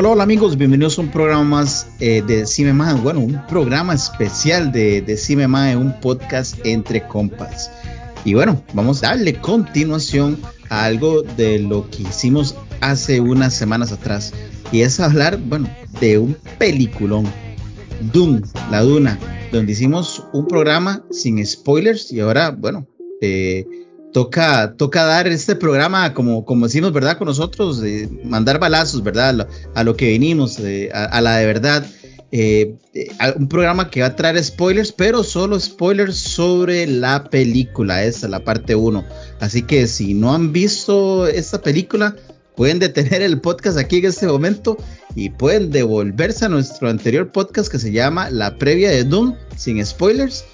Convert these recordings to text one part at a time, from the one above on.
Hola, hola amigos, bienvenidos a un programa más eh, de Cime bueno, un programa especial de, de Cime un podcast entre compas. Y bueno, vamos a darle continuación a algo de lo que hicimos hace unas semanas atrás. Y es hablar, bueno, de un peliculón. Doom, la Duna, donde hicimos un programa sin spoilers y ahora, bueno, eh, toca, toca dar este programa, como, como decimos, ¿verdad? Con nosotros, mandar balazos, ¿verdad? A lo, que venimos, a, la de verdad. Eh, eh, un programa que va a traer spoilers, pero solo spoilers sobre la película, esa, la parte 1. Así que si no han visto esta película, pueden detener el podcast aquí en este momento y pueden devolverse a nuestro anterior podcast que se llama La previa de Doom, sin spoilers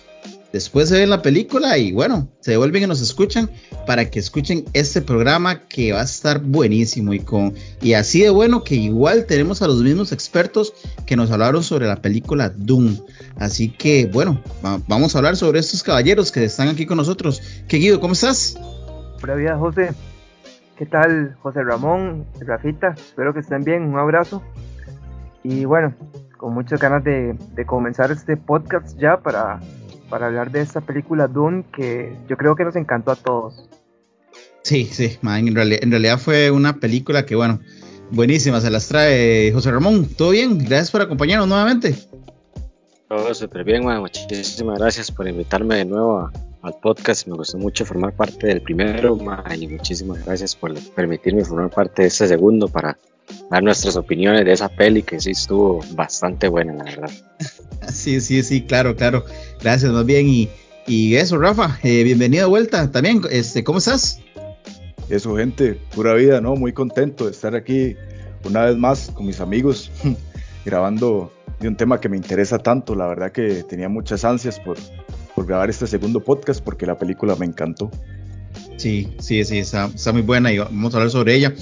Después se ven la película y bueno, se devuelven y nos escuchan para que escuchen este programa que va a estar buenísimo y con y así de bueno que igual tenemos a los mismos expertos que nos hablaron sobre la película Doom. Así que bueno, vamos a hablar sobre estos caballeros que están aquí con nosotros. ¿Qué Guido, cómo estás? Buenos días, José. ¿Qué tal, José Ramón, Rafita? Espero que estén bien. Un abrazo. Y bueno, con muchas ganas de comenzar este podcast ya para para hablar de esta película Dune que yo creo que nos encantó a todos. Sí, sí, en, realidad, fue una película que, bueno, buenísima, se las trae José Ramón. ¿Todo bien? Gracias por acompañarnos nuevamente. Todo súper bien, man. muchísimas gracias por invitarme de nuevo al podcast. Me gustó mucho formar parte del primero, man, y muchísimas gracias por permitirme formar parte de este segundo para dar nuestras opiniones de esa peli que sí estuvo bastante buena, la verdad. Sí, sí, sí, claro, claro. Gracias, más bien. Y, y eso, Rafa, eh, bienvenido de vuelta también. Este, ¿Cómo estás? Eso, gente, pura vida, ¿no? Muy contento de estar aquí una vez más con mis amigos grabando de un tema que me interesa tanto. La verdad que tenía muchas ansias por, por grabar este segundo podcast porque la película me encantó. Sí, sí, sí, está, está muy buena y vamos a hablar sobre ella.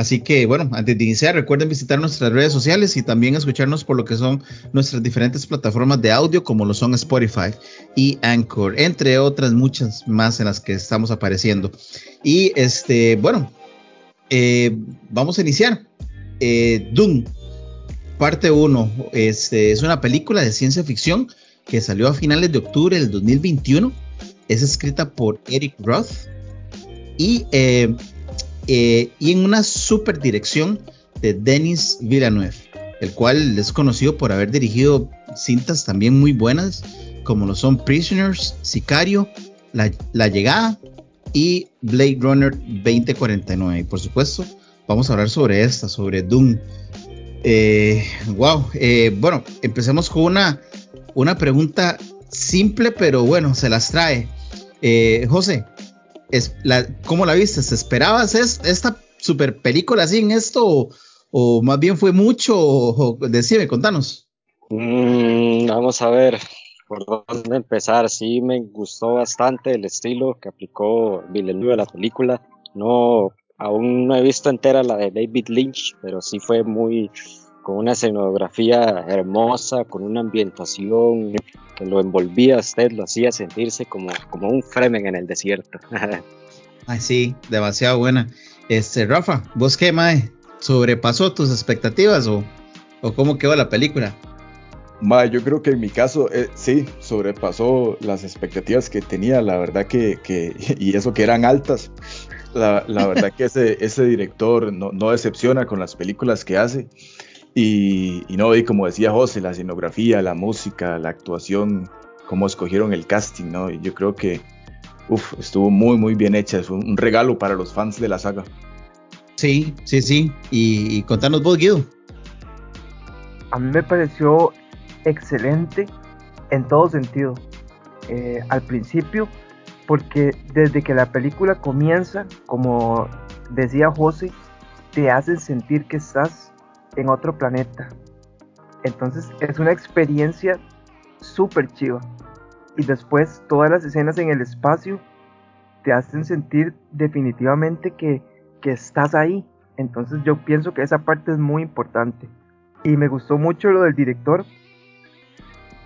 Así que bueno, antes de iniciar, recuerden visitar nuestras redes sociales y también escucharnos por lo que son nuestras diferentes plataformas de audio, como lo son Spotify y Anchor, entre otras muchas más en las que estamos apareciendo. Y este, bueno, eh, vamos a iniciar. Eh, Doom, parte 1, este, es una película de ciencia ficción que salió a finales de octubre del 2021. Es escrita por Eric Roth y eh, eh, y en una super dirección de Denis Villeneuve, el cual es conocido por haber dirigido cintas también muy buenas, como lo son Prisoners, Sicario, La, Llegada y Blade Runner 2049. Y por supuesto, vamos a hablar sobre esta, sobre Doom. Eh, wow, eh, bueno, empecemos con una, una pregunta simple, pero bueno, se las trae. José, es la, ¿cómo la viste? ¿Esperabas esta super película así en esto o, más bien fue mucho? O, decime, contanos. Mm, vamos a ver por dónde empezar. Sí, me gustó bastante el estilo que aplicó Villeneuve a la película. No, aún no he visto entera la de David Lynch, pero sí fue muy con una escenografía hermosa, con una ambientación que lo envolvía a usted, lo hacía sentirse como, como un Fremen en el desierto. Ay, sí, demasiado buena. Este, Rafa, ¿vos qué, Mae? ¿Sobrepasó tus expectativas o, o cómo quedó la película? Mae, yo creo que en mi caso, eh, sí, sobrepasó las expectativas que tenía, la verdad que, que y eso que eran altas. La, la verdad que ese, ese director no, no decepciona con las películas que hace. Y, no, y como decía José, la escenografía, la música, la actuación, cómo escogieron el casting, ¿no? Y yo creo que uf, estuvo muy, muy bien hecha. Es un, regalo para los fans de la saga. Sí, sí, sí. Y, contanos vos, Guido. A mí me pareció excelente en todo sentido. Eh, al principio, porque desde que la película comienza, como decía José, te hacen sentir que estás en otro planeta. Entonces es una experiencia súper chiva. Y después todas las escenas en el espacio te hacen sentir definitivamente que, estás ahí. Entonces yo pienso que esa parte es muy importante. Y me gustó mucho lo del director.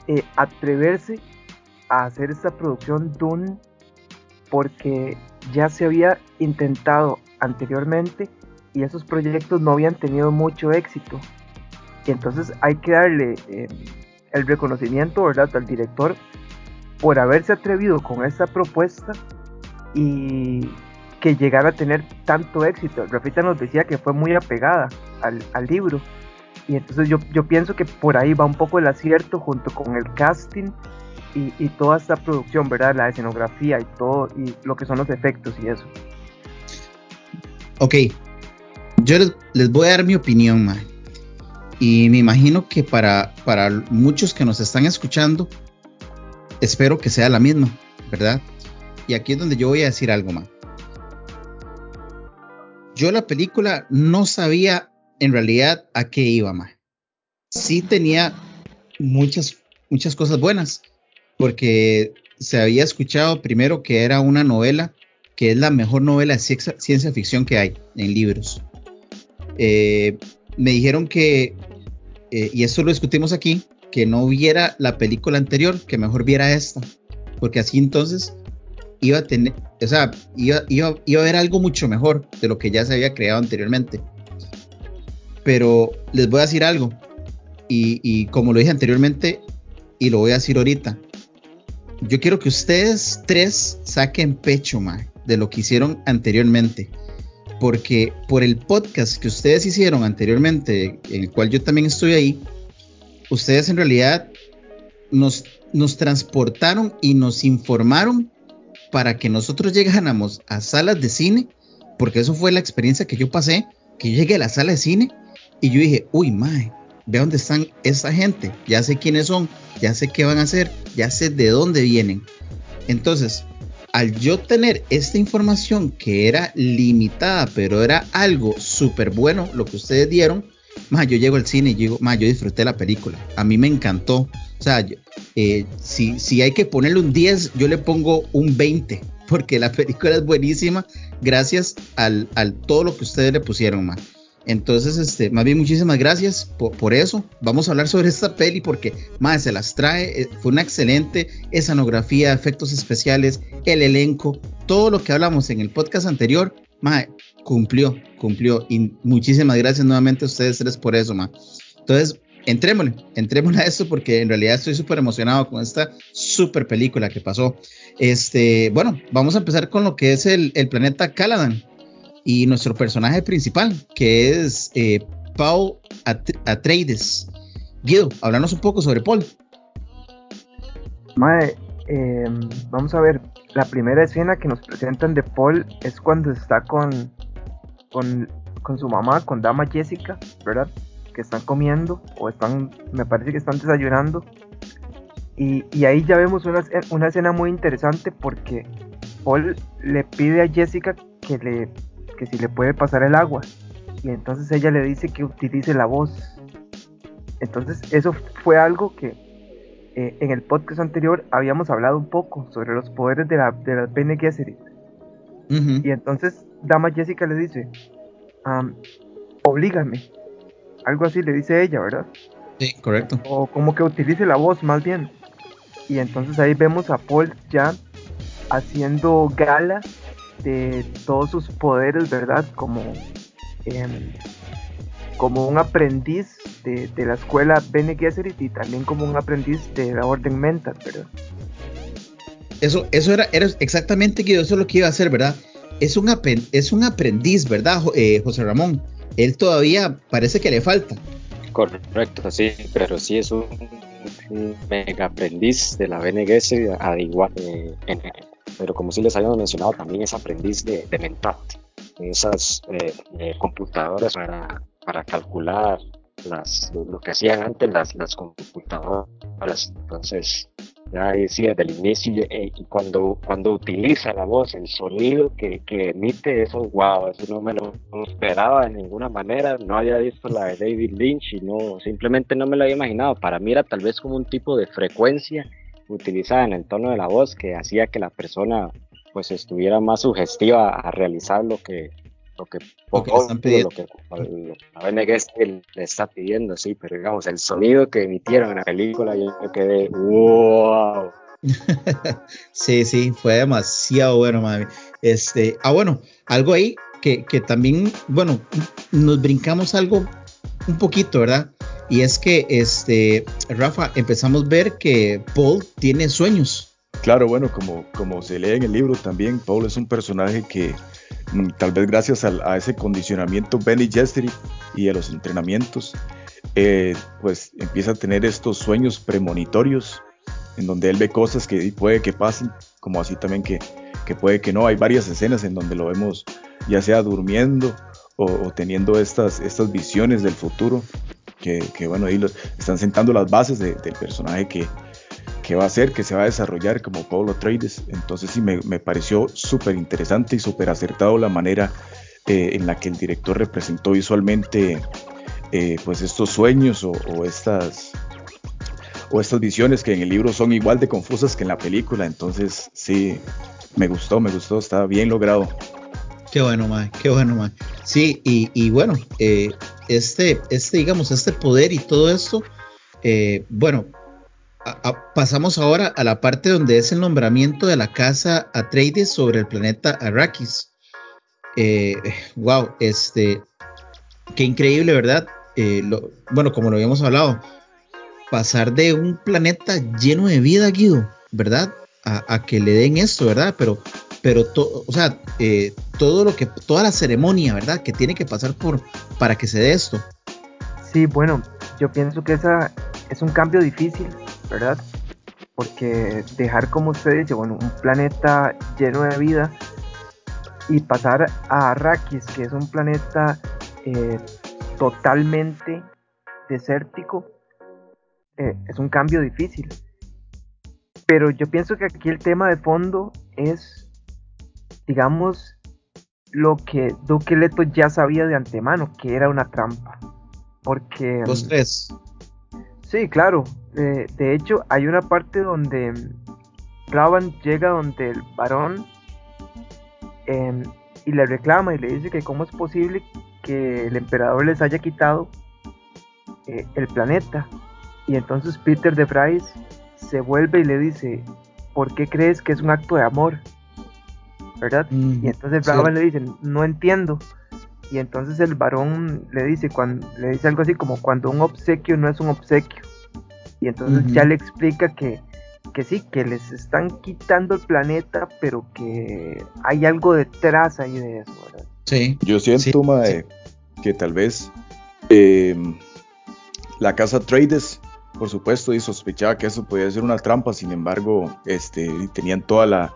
Eh, atreverse a hacer esta producción Dune porque ya se había intentado anteriormente y esos proyectos no habían tenido mucho éxito. Y entonces hay que darle eh, el reconocimiento ¿verdad? al director por haberse atrevido con esta propuesta y que llegara a tener tanto éxito. Rafita nos decía que fue muy apegada al, libro. Y entonces yo, yo, pienso que por ahí va un poco el acierto junto con el casting y, y, toda esta producción, ¿verdad? La escenografía y todo, y lo que son los efectos y eso. Ok, yo les, voy a dar mi opinión, man. Y me imagino que para, para muchos que nos están escuchando, espero que sea la misma, ¿verdad? Y aquí es donde yo voy a decir algo más. Yo la película no sabía en realidad a qué iba más. Sí tenía muchas, muchas cosas buenas, porque se había escuchado primero que era una novela, que es la mejor novela de ciencia ficción que hay en libros. Eh, me dijeron que, eh, y eso lo discutimos aquí, que no viera la película anterior, que mejor viera esta, porque así entonces iba a tener, o sea, iba, iba, iba a ver algo mucho mejor de lo que ya se había creado anteriormente. Pero les voy a decir algo, y, y como lo dije anteriormente, y lo voy a decir ahorita, yo quiero que ustedes tres saquen pecho, ma, de lo que hicieron anteriormente porque por el podcast que ustedes hicieron anteriormente, en el cual yo también estoy ahí, ustedes en realidad nos, transportaron y nos informaron para que nosotros llegáramos a salas de cine, porque eso fue la experiencia que yo pasé, que yo llegué a la sala de cine y yo dije, uy, mae, ve dónde están esta gente, ya sé quiénes son, ya sé qué van a hacer, ya sé de dónde vienen. Entonces, al yo tener esta información que era limitada, pero era algo súper bueno lo que ustedes dieron, más yo llego al cine y digo, más yo disfruté la película, a mí me encantó. O sea, eh, si, si hay que ponerle un 10, yo le pongo un 20, porque la película es buenísima gracias al, al todo lo que ustedes le pusieron, más. Entonces, este, más bien muchísimas gracias por, eso. Vamos a hablar sobre esta peli porque más se las trae. Eh, fue una excelente escenografía, efectos especiales, el elenco, todo lo que hablamos en el podcast anterior, más cumplió, cumplió. Y muchísimas gracias nuevamente a ustedes tres por eso, más. Entonces, entrémosle, entrémosle a esto porque en realidad estoy súper emocionado con esta súper película que pasó. Este, bueno, vamos a empezar con lo que es el planeta Caladan y nuestro personaje principal, que es eh, Paul Atreides. Guido, háblanos un poco sobre Paul. Mae, em, vamos a ver, la primera escena que nos presentan de Paul es cuando está con, con, con su mamá, con Dama Jessica, ¿verdad? Que están comiendo, o están, me parece que están desayunando. Y, y ahí ya vemos una, una escena muy interesante porque Paul le pide a Jessica que le que si le puede pasar el agua. Y entonces ella le dice que utilice la voz. Entonces eso fue algo que eh, en el podcast anterior habíamos hablado un poco sobre los poderes de la, de la Bene Gesserit. Y entonces Dama Jessica le dice, um, oblígame. Algo así le dice ella, ¿verdad? Sí, correcto. O como que utilice la voz más bien. Y entonces ahí vemos a Paul ya haciendo gala de todos sus poderes, ¿verdad? Como, em, como un aprendiz de, la escuela Bene Gesserit y también como un aprendiz de la Orden Mental, ¿verdad? Eso, eso era, era exactamente que eso es lo que iba a hacer, ¿verdad? Es un, es un aprendiz, ¿verdad, eh, José Ramón? Él todavía parece que le falta. Correcto, sí, pero sí es un, mega aprendiz de la Bene Gesserit, igual, eh, en, pero como sí les habíamos mencionado, también es aprendiz de, de Mentat, esas eh, eh, computadoras para, para calcular las, lo que hacían antes las, las computadoras. Entonces, ahí sí, desde el inicio, eh, y cuando, cuando utiliza la voz, el sonido que, que emite, eso, wow, eso no me lo esperaba de ninguna manera, no había visto la de David Lynch y no, simplemente no me lo había imaginado, para mí era tal vez como un tipo de frecuencia utilizada en el tono de la voz que hacía que la persona pues estuviera más sugestiva a realizar lo que lo que, lo que, lo que, lo que la BNG le está pidiendo, sí, pero digamos, el sonido que emitieron en la película, yo quedé, wow. sí, sí, fue demasiado bueno, mami. Este, ah, bueno, algo ahí que, que también, bueno, nos brincamos algo un poquito, ¿verdad? Y es que, este, Rafa, empezamos a ver que Paul tiene sueños. Claro, bueno, como, como se lee en el libro también, Paul es un personaje que mm, tal vez gracias a, ese condicionamiento Benny Gesserit y a los entrenamientos, eh, pues empieza a tener estos sueños premonitorios en donde él ve cosas que puede que pasen, como así también que, que puede que no. Hay varias escenas en donde lo vemos ya sea durmiendo o, teniendo estas, estas visiones del futuro, que, bueno, ahí están sentando las bases del personaje que, que va a ser, que se va a desarrollar como Paulo Trades. Entonces sí me, pareció súper interesante y súper acertado la manera eh, en la que el director representó visualmente eh, pues estos sueños o, estas o estas visiones que en el libro son igual de confusas que en la película. Entonces sí, me gustó, me gustó, está bien logrado. Qué bueno, man, qué bueno, man. Sí, y, bueno, eh, este, este, digamos, este poder y todo esto, bueno, pasamos ahora a la parte donde es el nombramiento de la casa Atreides sobre el planeta Arrakis. Eh, wow, este, qué increíble, ¿verdad? Eh, bueno, como lo habíamos hablado, pasar de un planeta lleno de vida, Guido, ¿verdad? A, que le den esto, ¿verdad? Pero, pero, o sea, eh, todo lo que, toda la ceremonia, ¿verdad? Que tiene que pasar por para que se dé esto. Sí, bueno, yo pienso que esa es un cambio difícil ¿verdad? Porque dejar, como usted dice, bueno, un planeta lleno de vida y pasar a Arrakis, que es un planeta eh, totalmente desértico, eh, es un cambio difícil. Pero yo pienso que aquí el tema de fondo es, digamos, lo que Duque Leto ya sabía de antemano, que era una trampa. Porque... Los tres. Sí, claro. Eh, de hecho, hay una parte donde Ravan llega donde el varón em, y le reclama y le dice que cómo es posible que el emperador les haya quitado eh, el planeta. Y entonces Peter de Vries se vuelve y le dice, ¿por qué crees que es un acto de amor? ¿Verdad? y entonces Ravan le dice, no entiendo. Y entonces el varón le dice, cuando, le dice algo así como cuando un obsequio no es un obsequio. Y entonces ya le explica que, que sí, que les están quitando el planeta, pero que hay algo detrás ahí de eso, ¿verdad? Sí. Yo siento, que tal vez em, la casa Trades, por supuesto, y sospechaba que eso podía ser una trampa, sin embargo, este, tenían toda la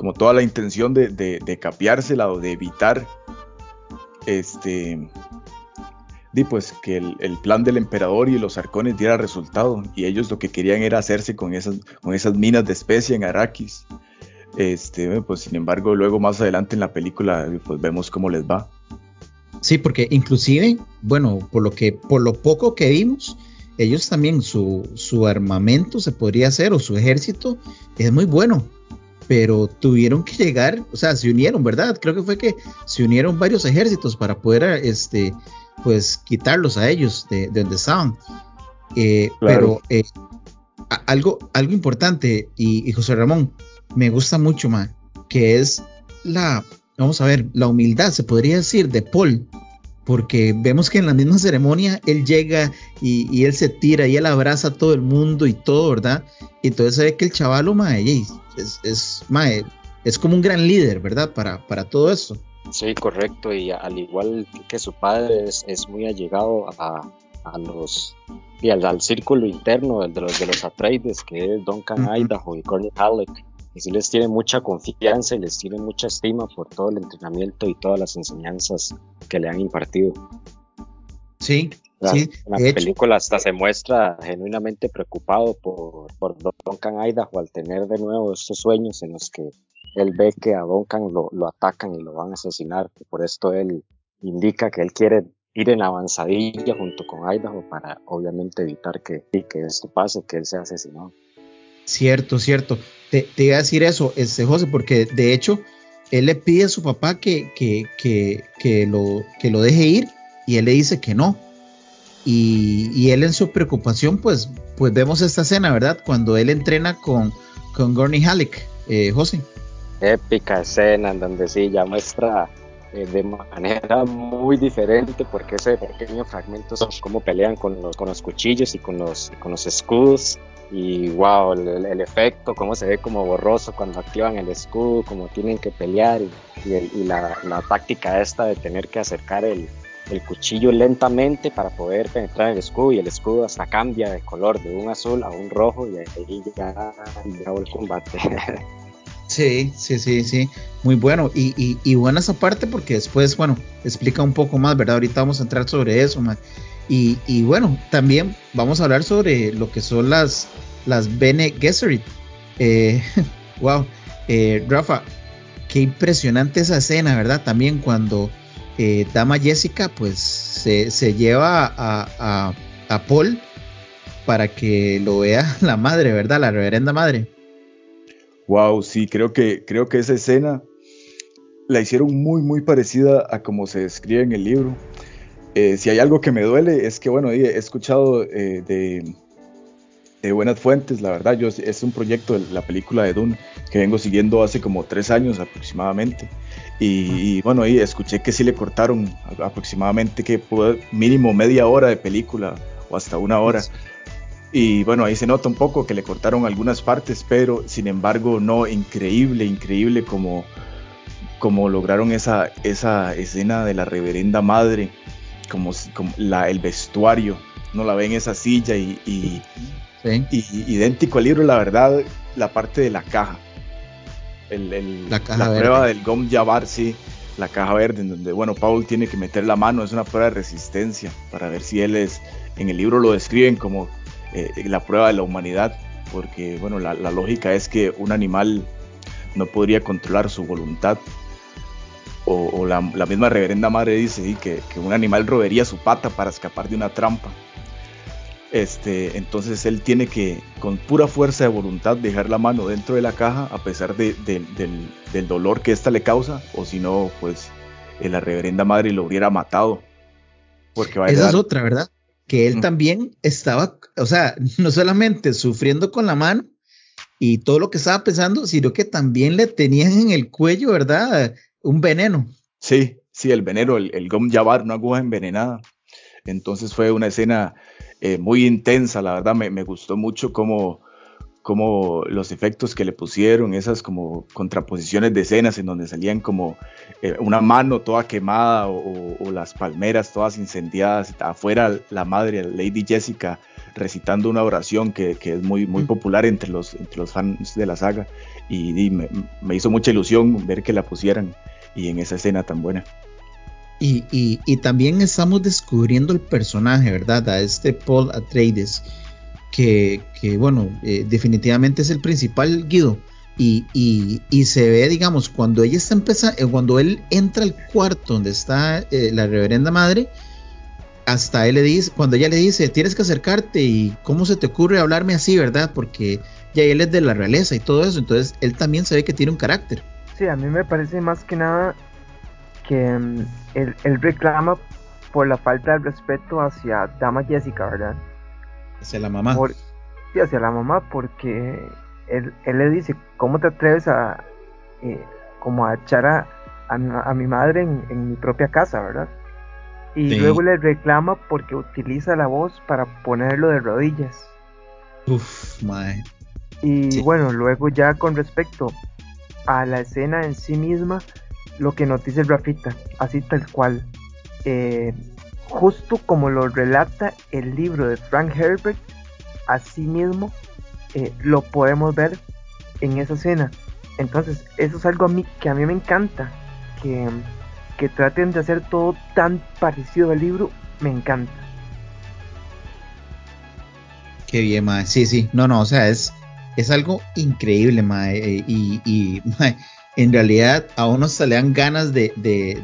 como toda la intención de, de, capiársela o de evitar este di pues que el, plan del emperador y los arcones diera resultado y ellos lo que querían era hacerse con esas, con esas minas de especia en Arrakis. Este, pues sin embargo, luego más adelante en la película pues vemos cómo les va. Sí, porque inclusive, bueno, por lo que por lo poco que vimos, ellos también su, su armamento se podría hacer o su ejército es muy bueno pero tuvieron que llegar, o sea, se unieron, ¿verdad? Creo que fue que se unieron varios ejércitos para poder este, pues quitarlos a ellos de, donde estaban. Eh, pero eh, algo, algo importante, y, José Ramón, me gusta mucho más, que es la, vamos a ver, la humildad, se podría decir, de Paul. Porque vemos que en la misma ceremonia él llega y, él se tira y él abraza a todo el mundo y todo, ¿verdad? Y entonces se ve que el chavalo, mae, es, es, es como un gran líder, ¿verdad? Para, para todo eso. Sí, correcto, y al igual que su padre es, muy allegado a, los y al, círculo interno de los de los Atreides, que es Duncan Idaho y Corny Halleck, y sí les tiene mucha confianza y les tiene mucha estima por todo el entrenamiento y todas las enseñanzas que le han impartido. Sí, sí. En la película hasta se muestra genuinamente preocupado por, por Duncan Idaho al tener de nuevo estos sueños en los que él ve que a Duncan lo, lo atacan y lo van a asesinar, por esto él indica que él quiere ir en avanzadilla junto con Idaho para obviamente evitar que, que esto pase, que él sea asesinado. Cierto, cierto. Te, te, iba a decir eso, este, José, porque de hecho él le pide a su papá que, que, que, que, lo, que lo deje ir y él le dice que no. Y, y, él en su preocupación, pues, pues vemos esta escena, ¿verdad? Cuando él entrena con, con Gurney Halleck, eh, José. Épica escena en donde sí ya muestra eh, de manera muy diferente porque ese pequeño fragmento son cómo pelean con los, con los cuchillos y con los, con los escudos y wow, el, efecto, cómo se ve como borroso cuando activan el escudo, cómo tienen que pelear y, el, la, táctica esta de tener que acercar el, cuchillo lentamente para poder penetrar el escudo y el escudo hasta cambia de color de un azul a un rojo y ahí ya, ya el combate. Sí, sí, sí, sí, muy bueno. Y, y, y, buena esa parte porque después, bueno, explica un poco más, ¿verdad? Ahorita vamos a entrar sobre eso, man. Y, bueno, también vamos a hablar sobre lo que son las, las Bene Gesserit. Eh, wow, eh, Rafa, qué impresionante esa escena, ¿verdad? También cuando eh, Dama Jessica, pues se, se lleva a, a, a, Paul para que lo vea la madre, ¿verdad? La reverenda madre. Wow, sí, creo que, creo que esa escena la hicieron muy, muy parecida a como se describe en el libro. Eh, si hay algo que me duele es que, bueno, he escuchado eh, de, de, buenas fuentes, la verdad, yo, es un proyecto de la película de Dune que vengo siguiendo hace como tres años aproximadamente. Y, y bueno, ahí escuché que sí le cortaron aproximadamente que mínimo media hora de película o hasta una hora. Y bueno, ahí se nota un poco que le cortaron algunas partes, pero sin embargo, no, increíble, increíble como, como lograron esa, esa escena de la reverenda madre, como, como la, el vestuario, no la ven esa silla y, y, sí. y, idéntico al libro, la verdad, la parte de la caja. El, el, la, caja la prueba del Gom Jabbar, sí, la caja verde, en donde, bueno, Paul tiene que meter la mano, es una prueba de resistencia para ver si él es, en el libro lo describen como eh, la prueba de la humanidad, porque bueno, la, la, lógica es que un animal no podría controlar su voluntad. O, o la, la, misma reverenda madre dice ¿sí? que, que, un animal robería su pata para escapar de una trampa. Este, entonces él tiene que, con pura fuerza de voluntad, dejar la mano dentro de la caja a pesar de, de, del, del, dolor que ésta le causa, o si no, pues eh, la reverenda madre lo hubiera matado. Porque va a Esa dar... es otra, ¿verdad? que él mm. también estaba, o sea, no solamente sufriendo con la mano y todo lo que estaba pensando, sino que también le tenían en el cuello, ¿verdad? Un veneno. Sí, sí, el veneno, el, el gom jabar, una aguja envenenada. Entonces fue una escena eh, muy intensa, la verdad me, me gustó mucho cómo, como los efectos que le pusieron, esas como contraposiciones de escenas en donde salían como eh, una mano toda quemada o, o, las palmeras todas incendiadas, afuera la madre, Lady Jessica, recitando una oración que, que es muy, muy popular entre los, entre los fans de la saga y, y me, me, hizo mucha ilusión ver que la pusieran y en esa escena tan buena. Y, y, también estamos descubriendo el personaje, ¿verdad? A este Paul Atreides que, que bueno, eh, definitivamente es el principal Guido. Y, y, y, se ve, digamos, cuando ella está empezando, eh, cuando él entra al cuarto donde está eh, la reverenda madre, hasta él le dice, cuando ella le dice, tienes que acercarte y cómo se te ocurre hablarme así, ¿verdad? Porque ya él es de la realeza y todo eso, entonces él también se ve que tiene un carácter. Sí, a mí me parece más que nada que um, él, él reclama por la falta de respeto hacia Dama Jessica, ¿verdad? Hacia la mamá. Por, sí, hacia la mamá, porque él, él, le dice, ¿cómo te atreves a, eh, como a echar a, a, a mi madre en, en, mi propia casa, verdad? Y sí. luego le reclama porque utiliza la voz para ponerlo de rodillas. Uf, mae. Y sí. bueno, luego ya con respecto a la escena en sí misma, lo que nos dice Rafita, así tal cual. Eh, justo como lo relata el libro de Frank Herbert, así mismo eh, lo podemos ver en esa escena. Entonces, eso es algo a mí que a mí me encanta, que, que traten de hacer todo tan parecido al libro, me encanta. Qué bien, madre. Sí, sí, no, no, o sea, es, es algo increíble, mae. Eh, y, en realidad a uno se le dan ganas de,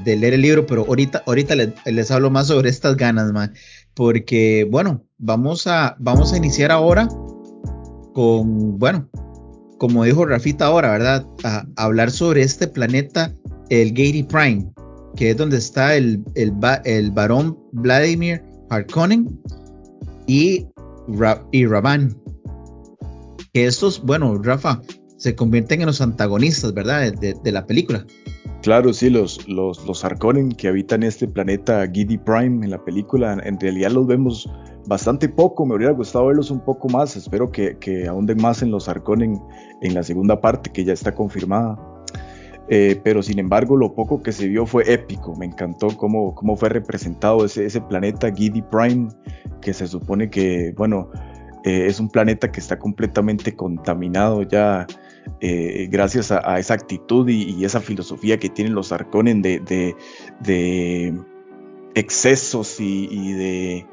leer el libro, pero ahorita, ahorita les, hablo más sobre estas ganas, mae. Porque, bueno, vamos a, vamos a iniciar ahora con, bueno, como dijo Rafita ahora, ¿verdad? A, hablar sobre este planeta, el Gary Prime, que es donde está el, el, el varón Vladimir Harkonnen y, y Ravan. Que estos, bueno, Rafa, se convierten en los antagonistas, ¿verdad? De, la película. Claro, sí, los, los, los Harkonnen que habitan este planeta Giddy Prime en la película, en realidad los vemos bastante poco, me hubiera gustado verlos un poco más, espero que, que ahonden más en los Harkonnen en la segunda parte, que ya está confirmada. Eh, pero sin embargo lo poco que se vio fue épico, me encantó cómo, cómo fue representado ese, ese planeta Giddy Prime, que se supone que, bueno, eh, es un planeta que está completamente contaminado ya eh, gracias a, esa actitud y, esa filosofía que tienen los Arconen de, de, excesos y, de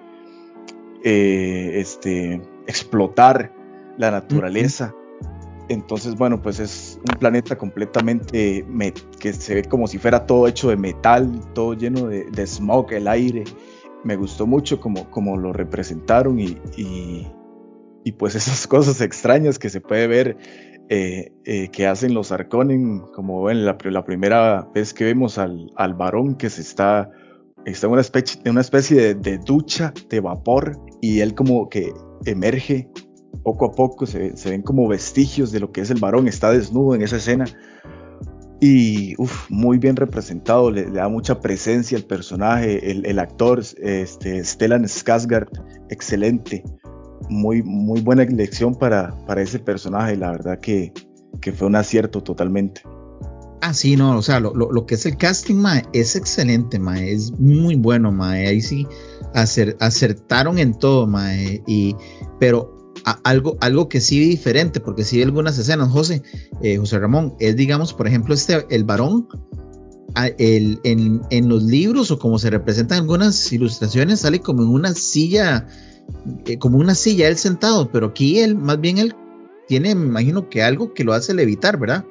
este, explotar la naturaleza. Entonces, bueno, pues es un planeta completamente que se ve como si fuera todo hecho de metal, todo lleno de, smog, el aire. Me gustó mucho como, como lo representaron y, y, pues esas cosas extrañas que se puede ver eh, eh, que hacen los Arconen, como en la, primera vez que vemos al, al varón que se está, está en una especie, una especie de, ducha de vapor y él como que emerge poco a poco se, ven como vestigios de lo que es el varón, está desnudo en esa escena. Y muy bien representado, le, da mucha presencia al personaje, el, actor este, Stellan Skarsgård, excelente, muy, muy buena elección para, para ese personaje, la verdad que, que fue un acierto totalmente. Ah, sí, no, o sea, lo, lo, que es el casting, mae, es excelente, mae, es muy bueno, mae, ahí sí acertaron en todo, mae, y, pero algo, algo que sí diferente, porque sí vi algunas escenas, José, eh, José Ramón, es digamos, por ejemplo, este, el varón, el, en, los libros o como se representan algunas ilustraciones, sale como en una silla, eh, como una silla él sentado, pero aquí él, más bien él tiene, me imagino que algo que lo hace levitar, ¿verdad?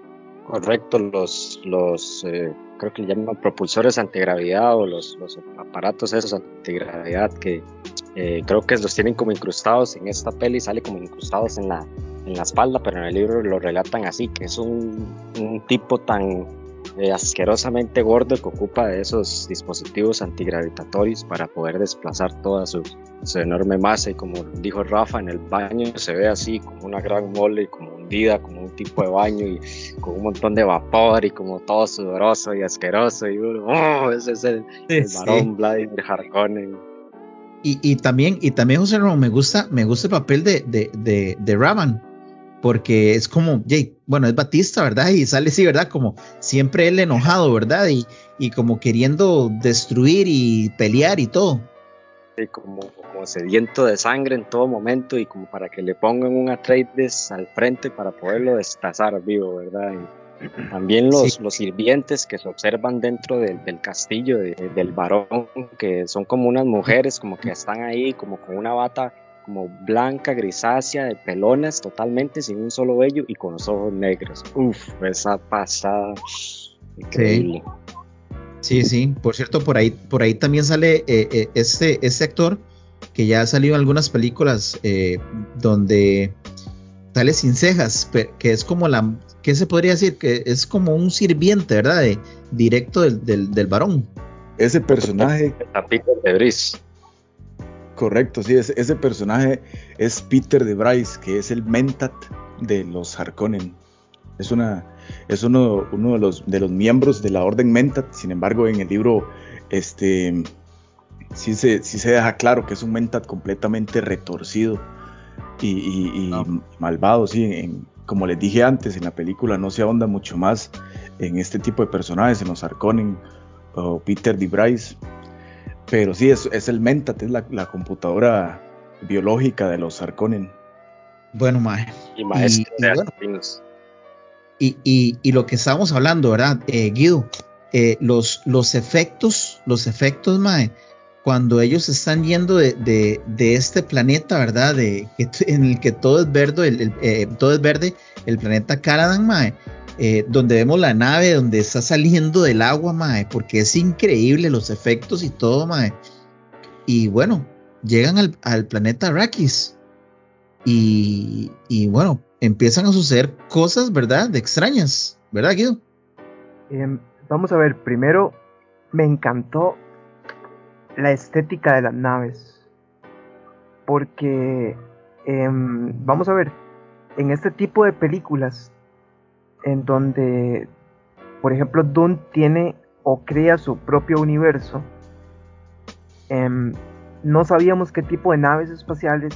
Correcto, los, los eh, creo que llaman propulsores antigravidad o los, los aparatos esos antigravidad que eh, creo que los tienen como incrustados en esta peli, sale como incrustados en la, en la espalda, pero en el libro lo relatan así, que es un, un tipo tan eh, asquerosamente gordo que ocupa de esos dispositivos antigravitatorios para poder desplazar toda su, su, enorme masa. Y como dijo Rafa en el baño se ve así como una gran mole como hundida como un tipo de baño y con un montón de vapor y como todo sudoroso y asqueroso. Y oh, ese es el, varón Vladimir Harkonnen. Y, también, y también, José Ramón, me gusta, me gusta el papel de, de, de, de Ravan, porque es como, Jay, bueno, es Batista, ¿verdad? Y sale así, ¿verdad? Como siempre él enojado, ¿verdad? Y, y como queriendo destruir y pelear y todo. Sí, como, como sediento de sangre en todo momento y como para que le pongan un Atreides al frente para poderlo destazar vivo, ¿verdad? También los, los sirvientes que se observan dentro del castillo del varón, que son como unas mujeres, como que están ahí, como con una bata como blanca, grisácea, de pelonas, totalmente, sin un solo vello y con los ojos negros. Uf, esa pasada. Increíble. Sí, sí. Por cierto, por ahí, por ahí también sale eh, eh, este, este actor que ya ha salido en algunas películas eh, donde sale sin cejas, que es como la, ¿qué se podría decir? Que es como un sirviente, ¿verdad? De, directo del, del, varón. Ese personaje. Peter de. Correcto, sí, ese, ese, personaje es Peter de Bryce, que es el Mentat de los Harkonnen. Es, una, es uno, uno de, los, de los miembros de la Orden Mentat, sin embargo, en el libro este, sí, se, sí se deja claro que es un Mentat completamente retorcido y, ah. malvado, sí, en, como les dije antes, en la película no se ahonda mucho más en este tipo de personajes, en los Arconen o Peter D. Bryce. Pero sí, es, es el Mentat, es la, computadora biológica de los Arconen. Bueno, Mae. Y y, y, lo que estábamos hablando, ¿verdad? Eh, Guido, eh, los, los efectos, los efectos, Mae, cuando ellos están yendo de, este planeta, ¿verdad? De, en el que todo es verde, el, eh, todo es verde, el planeta Caladan, mae, eh, donde vemos la nave donde está saliendo del agua, mae, porque es increíble los efectos y todo, mae. Y bueno, llegan al, planeta Arrakis y, y, bueno, empiezan a suceder cosas, ¿verdad? De extrañas, ¿verdad, Guido? Em, vamos a ver, primero me encantó la estética de las naves. Porque, em, vamos a ver, en este tipo de películas, en donde, por ejemplo, Dune tiene o crea su propio universo, em, no sabíamos qué tipo de naves espaciales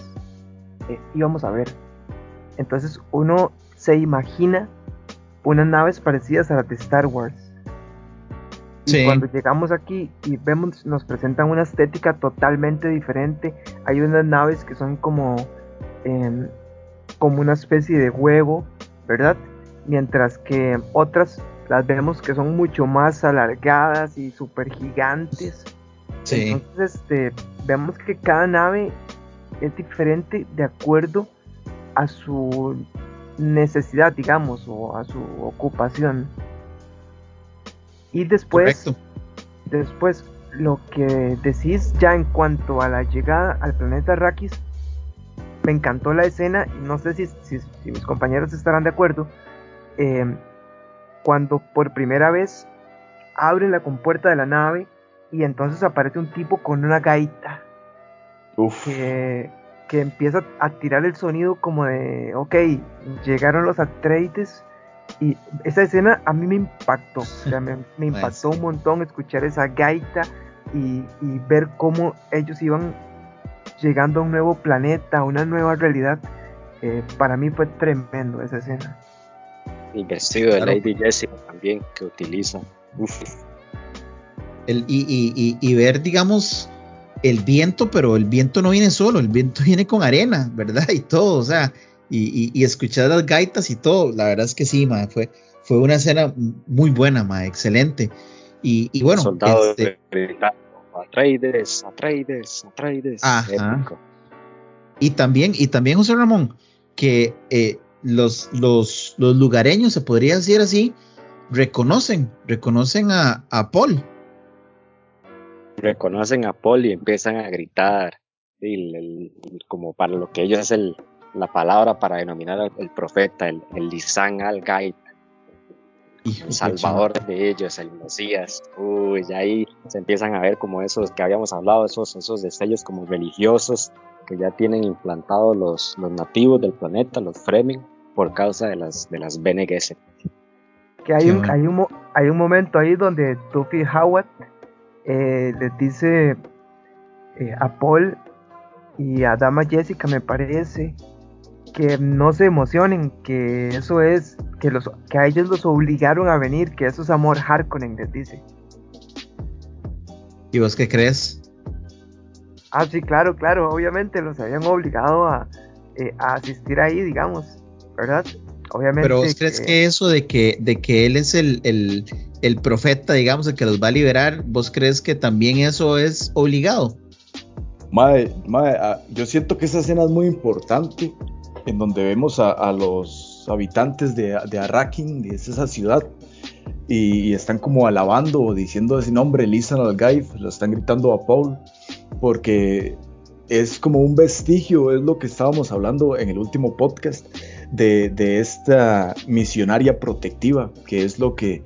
eh, íbamos a ver. Entonces uno se imagina unas naves parecidas a las de Star Wars y cuando llegamos aquí y vemos, nos presentan una estética totalmente diferente. Hay unas naves que son como, em, como una especie de huevo, ¿verdad? Mientras que otras las vemos que son mucho más alargadas y super gigantes. Entonces este, vemos que cada nave es diferente de acuerdo a su necesidad, digamos, o a su ocupación. Y después, después lo que decís ya en cuanto a la llegada al planeta Arrakis, me encantó la escena y no sé si, mis compañeros estarán de acuerdo. Em, cuando por primera vez abren la compuerta de la nave y entonces aparece un tipo con una gaita Que, que empieza a tirar el sonido como de, ok, llegaron los Atreides y esa escena a mí me impactó, me, impactó un montón escuchar esa gaita y, ver cómo ellos iban llegando a un nuevo planeta, a una nueva realidad. Eh, para mí fue tremendo esa escena. El vestido de Lady Jessica también que utiliza. El, y, ver, digamos, el viento, pero el viento no viene solo, el viento viene con arena, ¿verdad? Y todo, o sea, y, escuchar las gaitas y todo, la verdad es que sí, ma, fue, fue una escena muy buena, ma, excelente. Y, y bueno, soldado este, Atreides, Atreides, Atreides. Y también, y también José Ramón, que eh, los, los, los, lugareños, se podría decir así, reconocen, reconocen a, a Paul. Reconocen a Paul y empiezan a gritar, como para lo que ellos es el, la palabra para denominar al profeta, el, el Lisan al Gaid, el salvador de ellos, el Mesías. Uy, y ahí se empiezan a ver como esos que habíamos hablado, esos, esos destellos como religiosos que ya tienen implantados los, los nativos del planeta, los Fremen, por causa de las, de las Bene Gesserit. Que hay un, hay, un, hay un momento ahí donde Tufi Howard eh, les dice eh, a Paul y a Dama Jessica, me parece, que no se emocionen, que eso es, que, los, que a ellos los obligaron a venir, que eso es amor Harkonnen, les dice. ¿Y vos qué crees? Ah, sí, claro, claro, obviamente los habían obligado a, eh, asistir ahí, digamos, ¿verdad? Obviamente. Pero vos crees que, eso de que, de que él es el, el, el profeta, digamos, el que los va a liberar, ¿vos crees que también eso es obligado? Madre, madre, ah, yo siento que esa escena es muy importante en donde vemos a, los habitantes de, de Arrakin, de esa ciudad, y, están como alabando o diciendo ese nombre, Lisan al Gaif, lo están gritando a Paul, porque es como un vestigio, es lo que estábamos hablando en el último podcast, de, esta misionaria protectiva, que es lo que,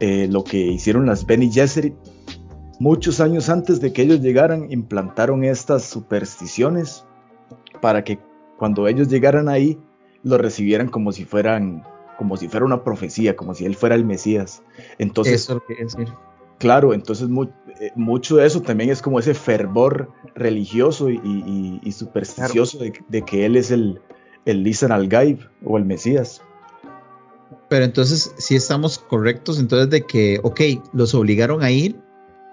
eh, lo que hicieron las Bene Gesserit. Muchos años antes de que ellos llegaran, implantaron estas supersticiones para que cuando ellos llegaran ahí, lo recibieran como si fueran, como si fuera una profecía, como si él fuera el Mesías. Entonces, eso decir. Claro, entonces eh, mucho de eso también es como ese fervor religioso y, supersticioso de, que él es el, el Lisan al Gaib o el Mesías. Pero entonces, si estamos correctos, entonces de que, ok, los obligaron a ir,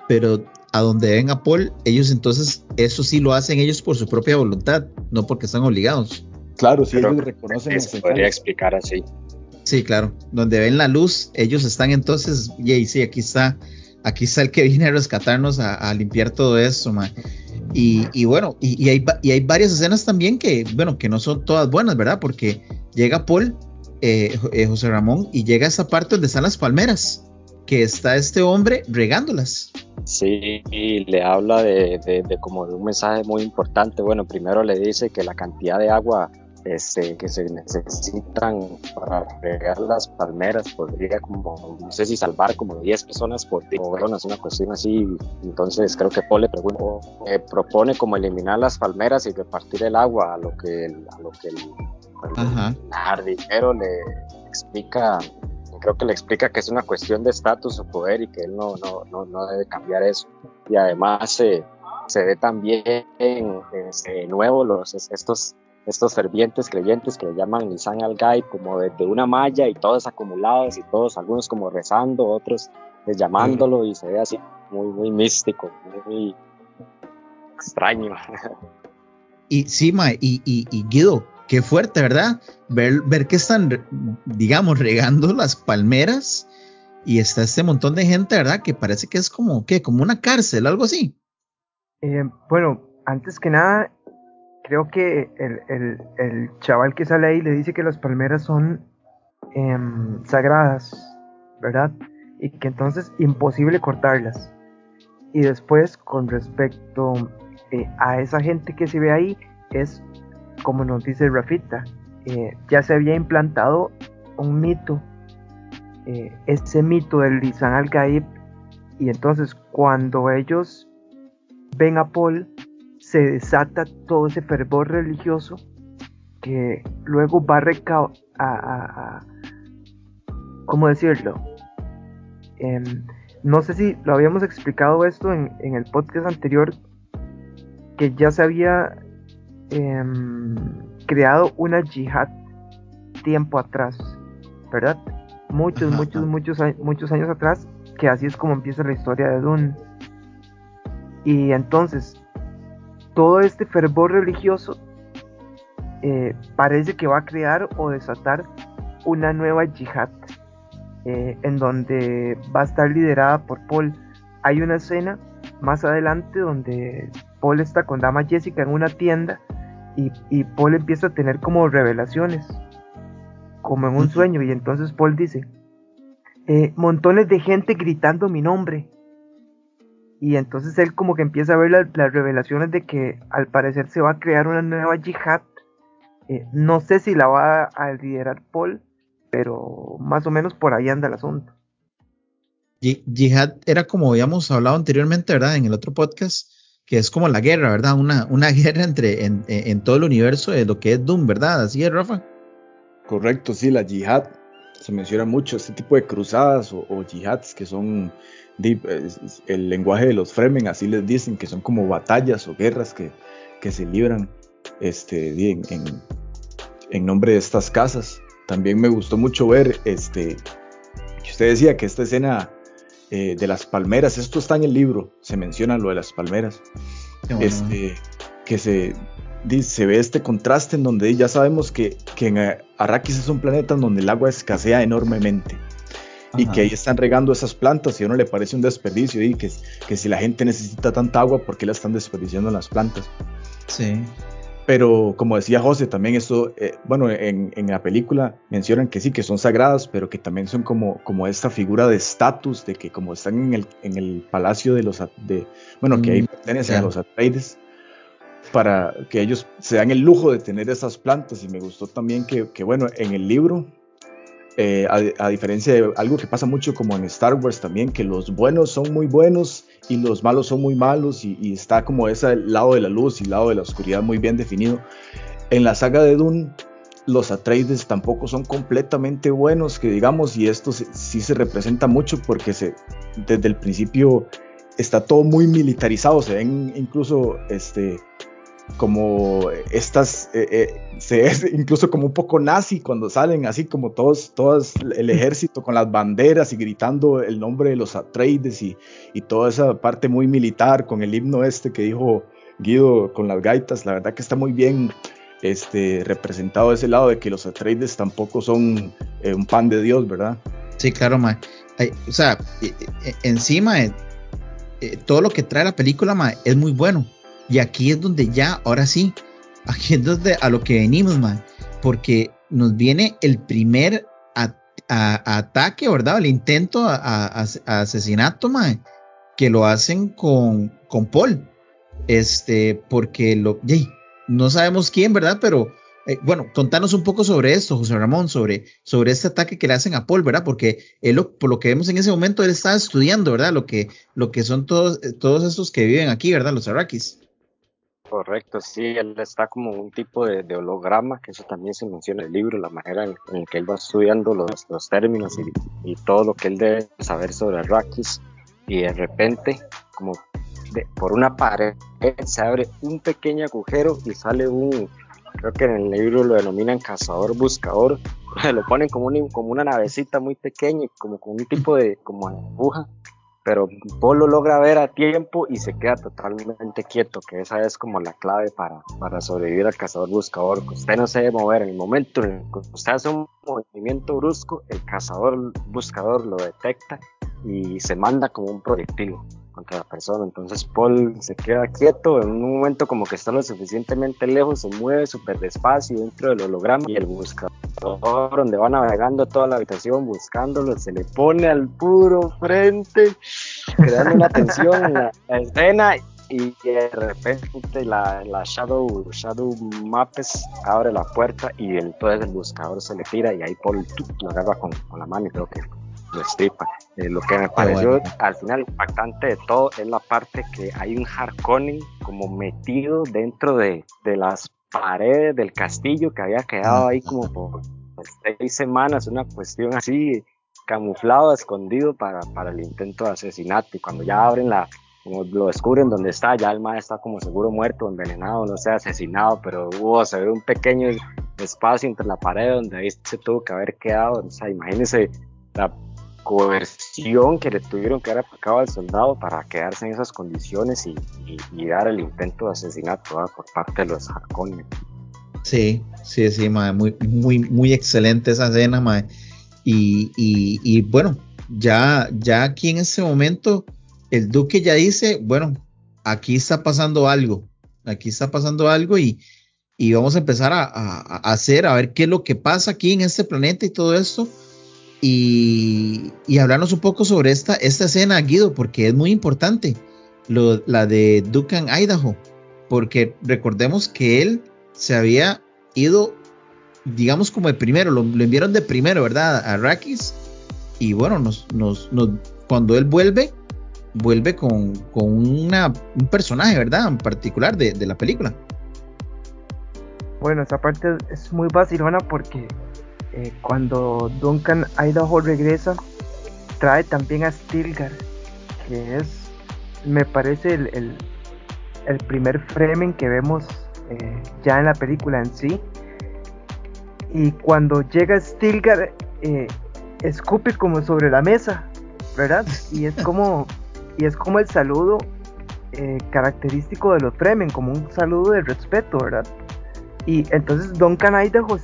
pero a donde ven a Paul, ellos entonces eso sí lo hacen ellos por su propia voluntad, no porque están obligados. Claro, sí, ellos reconocen. Se podría explicar así. Sí, claro. Donde ven la luz, ellos están entonces, y sí, aquí está aquí está el que viene a rescatarnos, a, limpiar todo esto, mae. Y, bueno, y, hay, y hay varias escenas también que, bueno, que no son todas buenas, ¿verdad? Porque llega Paul, eh, eh, José Ramón, y llega a esa parte donde están las palmeras, que está este hombre regándolas. Sí, y le habla de, de, como de un mensaje muy importante. Bueno, primero le dice que la cantidad de agua este, que se necesitan para regar las palmeras podría como, no sé si salvar como 10 personas por día, o es una cuestión así, entonces creo que Paul le pregunta, eh, propone como eliminar las palmeras y repartir el agua a lo que el, a lo que el, jardinero le explica, creo que le explica que es una cuestión de estatus o poder y que él no, no, no, no debe cambiar eso. Y además se ve también de nuevo los, estos estos fervientes creyentes que le llaman Nisan al Gai, como desde una malla y todos acumulados y todos, algunos como rezando, otros pues, llamándolo y se ve así muy, muy místico, muy extraño. Y sí, y, y, Guido, qué fuerte, ¿verdad? Ver, ver que están, digamos, regando las palmeras y está este montón de gente, ¿verdad? Que parece que es como, ¿qué? Como una cárcel, algo así. Eh, bueno, antes que nada, creo que el, chaval que sale ahí le dice que las palmeras son em, sagradas, ¿verdad? Y que entonces imposible cortarlas. Y después, con respecto eh, a esa gente que se ve ahí, es como nos dice Rafita, eh, ya se había implantado un mito, eh, ese mito del Lisan al-Gaib, y entonces cuando ellos ven a Paul, se desata todo ese fervor religioso que luego va a, a, ¿cómo decirlo? Em, no sé si lo habíamos explicado esto en, el podcast anterior, que ya se había em, creado una yihad tiempo atrás, ¿verdad? Muchos, muchos, muchos, muchos años atrás, que así es como empieza la historia de Dune. Y entonces, todo este fervor religioso eh, parece que va a crear o desatar una nueva yihad eh, en donde va a estar liderada por Paul. Hay una escena más adelante donde Paul está con Dama Jessica en una tienda y, Paul empieza a tener como revelaciones, como en un sueño, y entonces Paul dice, eh, montones de gente gritando mi nombre, y entonces él como que empieza a ver las revelaciones de que al parecer se va a crear una nueva yihad. Eh, no sé si la va a liderar Paul, pero más o menos por ahí anda el asunto. Yihad era como habíamos hablado anteriormente, ¿verdad? En el otro podcast, que es como la guerra, ¿verdad? Una, una guerra entre en, todo el universo de lo que es Doom, ¿verdad? Así es, Rafa. Correcto, sí, la yihad. Se menciona mucho este tipo de cruzadas o, o yihads que son el lenguaje de los Fremen, así les dicen, que son como batallas o guerras que, se libran este, en, en, nombre de estas casas. También me gustó mucho ver este, que usted decía que esta escena eh, de las palmeras, esto está en el libro, se menciona lo de las palmeras, este, que se, se ve este contraste en donde ya sabemos que, que en Arrakis es un planeta en donde el agua escasea enormemente y que ahí están regando esas plantas y a uno le parece un desperdicio y que, que si la gente necesita tanta agua, ¿por qué la están desperdiciando en las plantas? Sí. Pero como decía José, también esto, eh, bueno, en, en, la película mencionan que sí, que son sagradas, pero que también son como, como esta figura de estatus, de que como están en el, en el palacio de los, de, bueno, que ahí mm, pertenecen a los Atreides, para que ellos se dan el lujo de tener esas plantas. Y me gustó también que, que bueno, en el libro eh, a, diferencia de algo que pasa mucho como en Star Wars también, que los buenos son muy buenos y los malos son muy malos y, está como ese lado de la luz y lado de la oscuridad muy bien definido. En la saga de Dune, los Atreides tampoco son completamente buenos, que digamos, y esto sí se representa mucho porque desde el principio está todo muy militarizado, se ven incluso este, como estas, eh, eh, se es incluso como un poco nazi cuando salen así como todos, todos el ejército con las banderas y gritando el nombre de los Atreides y, y toda esa parte muy militar con el himno este que dijo Guido con las gaitas, la verdad que está muy bien este, representado ese lado de que los Atreides tampoco son eh, un pan de Dios, ¿verdad? Sí, claro, ma. o sea, encima todo lo que trae la película ma, es muy bueno. Y aquí es donde ya, ahora sí, aquí es donde a lo que venimos, ma, porque nos viene el primer ataque, ¿verdad? El intento a, asesinato, ma, que lo hacen con, con Paul. Este, porque lo, no sabemos quién, ¿verdad? Pero eh, bueno, contanos un poco sobre esto, José Ramón, sobre, sobre este ataque que le hacen a Paul, ¿verdad? Porque él, por lo que vemos en ese momento, él estaba estudiando, ¿verdad? Lo que, lo que son todos, eh, todos estos que viven aquí, ¿verdad? Los arakis. Correcto, sí, él está como un tipo de, holograma, que eso también se menciona en el libro, la manera en, que él va estudiando los, términos y, todo lo que él debe saber sobre Arrakis, y de repente, como por una pared, se abre un pequeño agujero y sale un, creo que en el libro lo denominan cazador buscador, lo ponen como, como una navecita muy pequeña, como con un tipo de como aguja, pero Paul lo logra ver a tiempo y se queda totalmente quieto, que esa es como la clave para, para sobrevivir al cazador buscador, que usted no se debe mover en el momento en que usted hace un movimiento brusco, el cazador buscador lo detecta y se manda como un proyectil contra la persona. Entonces Paul se queda quieto, en un momento como que está lo suficientemente lejos, se mueve súper despacio dentro del holograma y el buscador donde va navegando toda la habitación buscándolo, se le pone al puro frente, creando una tensión en la, escena y de repente la, la, Shadow Shadow Maps abre la puerta y entonces el buscador se le tira y ahí Paul lo agarra con, con la mano y creo que lo estripa. Eh, lo que me pareció al final impactante de todo es la parte que hay un Harkonnen como metido dentro de, de las paredes del castillo que había quedado ahí como por seis semanas, una cuestión así camuflado, escondido para, para el intento de asesinato. Y cuando ya abren la, como lo descubren donde está, ya el maestro está como seguro muerto, envenenado, no sé, asesinado, pero hubo, se ve un pequeño espacio entre la pared donde ahí se tuvo que haber quedado. O sea, imagínense la coerción que le tuvieron que aplicado al soldado para quedarse en esas condiciones y, dar el intento de asesinato por parte de los Harkonnen. Sí, sí, sí, muy, muy, muy excelente esa escena, mae. Y, y, bueno, ya, ya aquí en ese momento, el Duque ya dice, bueno, aquí está pasando algo, aquí está pasando algo y, y vamos a empezar a, a, hacer, a ver qué es lo que pasa aquí en este planeta y todo esto y, hablarnos un poco sobre esta, esta escena, Guido, porque es muy importante, la de Duncan Idaho, porque recordemos que él se había ido, digamos, como el primero, lo, enviaron de primero, ¿verdad? A Rakis, y bueno, nos, nos, cuando él vuelve, vuelve con, con una, un personaje, ¿verdad? En particular de, de la película. Bueno, esa parte es muy vacilona porque eh, cuando Duncan Idaho regresa, trae también a Stilgar, que es, me parece, el, el, primer Fremen que vemos eh, ya en la película en sí. Y cuando llega Stilgar, eh, escupe como sobre la mesa, ¿verdad? Y es como, y es como el saludo característico de los Fremen, como un saludo de respeto, ¿verdad? Y entonces Duncan Idaho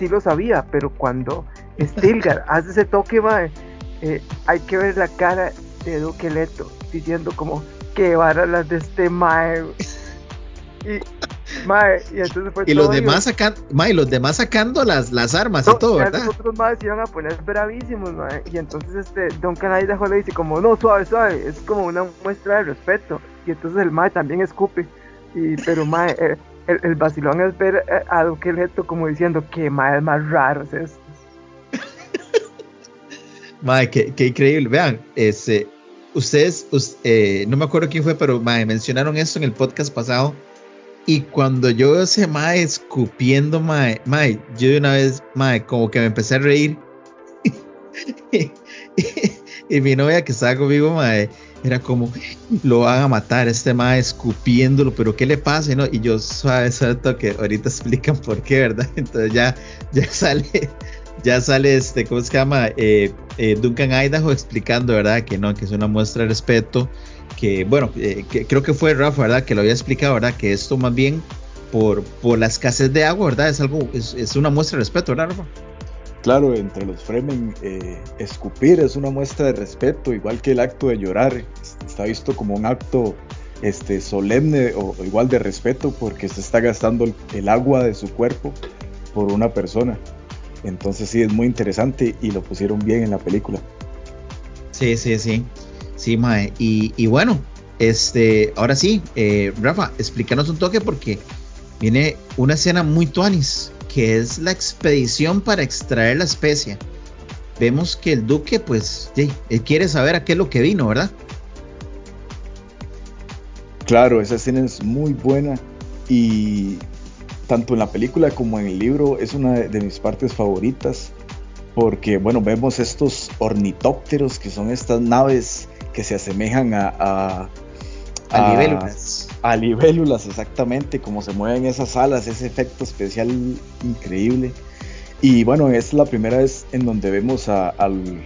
sí lo sabía, pero cuando Stilgar hace ese toque, eh, hay que ver la cara de Duque Leto diciendo como que vara las de este mae. Y, y, entonces fue y los demás sacando, los demás sacando las, las armas y todo, ¿verdad? Los otros más iban a poner bravísimos, Y entonces este Don Canaidajo le dice como, no, suave, suave, es como una muestra de respeto. Y entonces el mae también escupe. Y, pero mae, eh, el, el, vacilón es ver eh, a Duque Leto como diciendo que más, más raros estos. Madre, qué, qué, increíble. Vean, ese, ustedes, eh, no me acuerdo quién fue, pero madre, mencionaron esto en el podcast pasado. Y cuando yo veo ese mae escupiendo, mae, mae, yo de una vez, mae, como que me empecé a reír. y, mi novia que estaba conmigo, mae, era como, lo van a matar, este mae escupiéndolo, pero ¿qué le pasa? ¿no? Y yo, suave, suelto que ahorita explican por qué, ¿verdad? Entonces ya, ya sale, ya sale este, ¿cómo se llama? Eh, eh, Duncan Idaho explicando, ¿verdad? Que no, que es una muestra de respeto, que bueno, eh, creo que fue Rafa, ¿verdad? Que lo había explicado, ¿verdad? Que esto más bien por, por la escasez de agua, ¿verdad? Es algo, es, es una muestra de respeto, ¿verdad, Rafa? Claro, entre los Fremen, eh, escupir es una muestra de respeto, igual que el acto de llorar. Está visto como un acto este, solemne o, igual de respeto porque se está gastando el, agua de su cuerpo por una persona. Entonces sí, es muy interesante y lo pusieron bien en la película. Sí, sí, sí. Sí, Mae. Y, bueno, este, ahora sí, eh, Rafa, explícanos un toque porque viene una escena muy tuanis, que es la expedición para extraer la especia. Vemos que el duque, pues, él quiere saber a qué es lo que vino, ¿verdad? Claro, esa escena es muy buena y tanto en la película como en el libro es una de mis partes favoritas porque, bueno, vemos estos ornitópteros que son estas naves que se asemejan a, libélulas. A libélulas, exactamente, como se mueven esas alas, ese efecto especial increíble. Y bueno, es la primera vez en donde vemos a, al,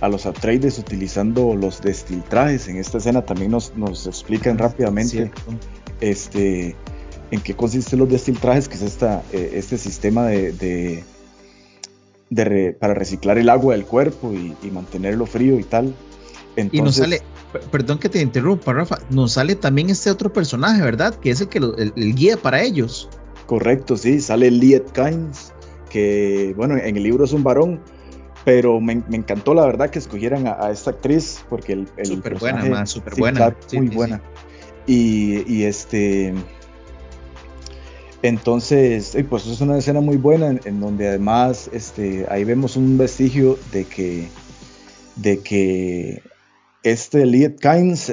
a los Atreides utilizando los destiltrajes. En esta escena también nos, explican rápidamente este, en qué consisten los destiltrajes, que es esta, eh, este sistema de, de, para reciclar el agua del cuerpo y, mantenerlo frío y tal. y nos sale, perdón que te interrumpa, Rafa, nos sale también este otro personaje, ¿verdad? Que es el que el, guía para ellos. Correcto, sí, sale Liet Kynes, que bueno, en el libro es un varón, pero me, encantó la verdad que escogieran a, esta actriz porque el, el súper buena, súper buena, muy buena. Y, este, entonces, pues es una escena muy buena en, donde además, este, ahí vemos un vestigio de que, de que este Liet Kynes,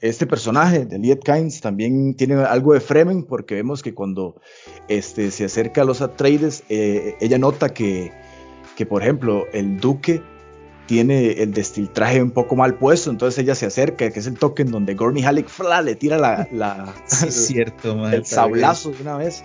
este, personaje de Liet Kynes también tiene algo de Fremen porque vemos que cuando este, se acerca a los Atreides, eh, ella nota que que por ejemplo el duque tiene el destiltraje un poco mal puesto, entonces ella se acerca, que es el toque en donde Gormy Halleck le tira la, la cierto, el sablazo de una vez,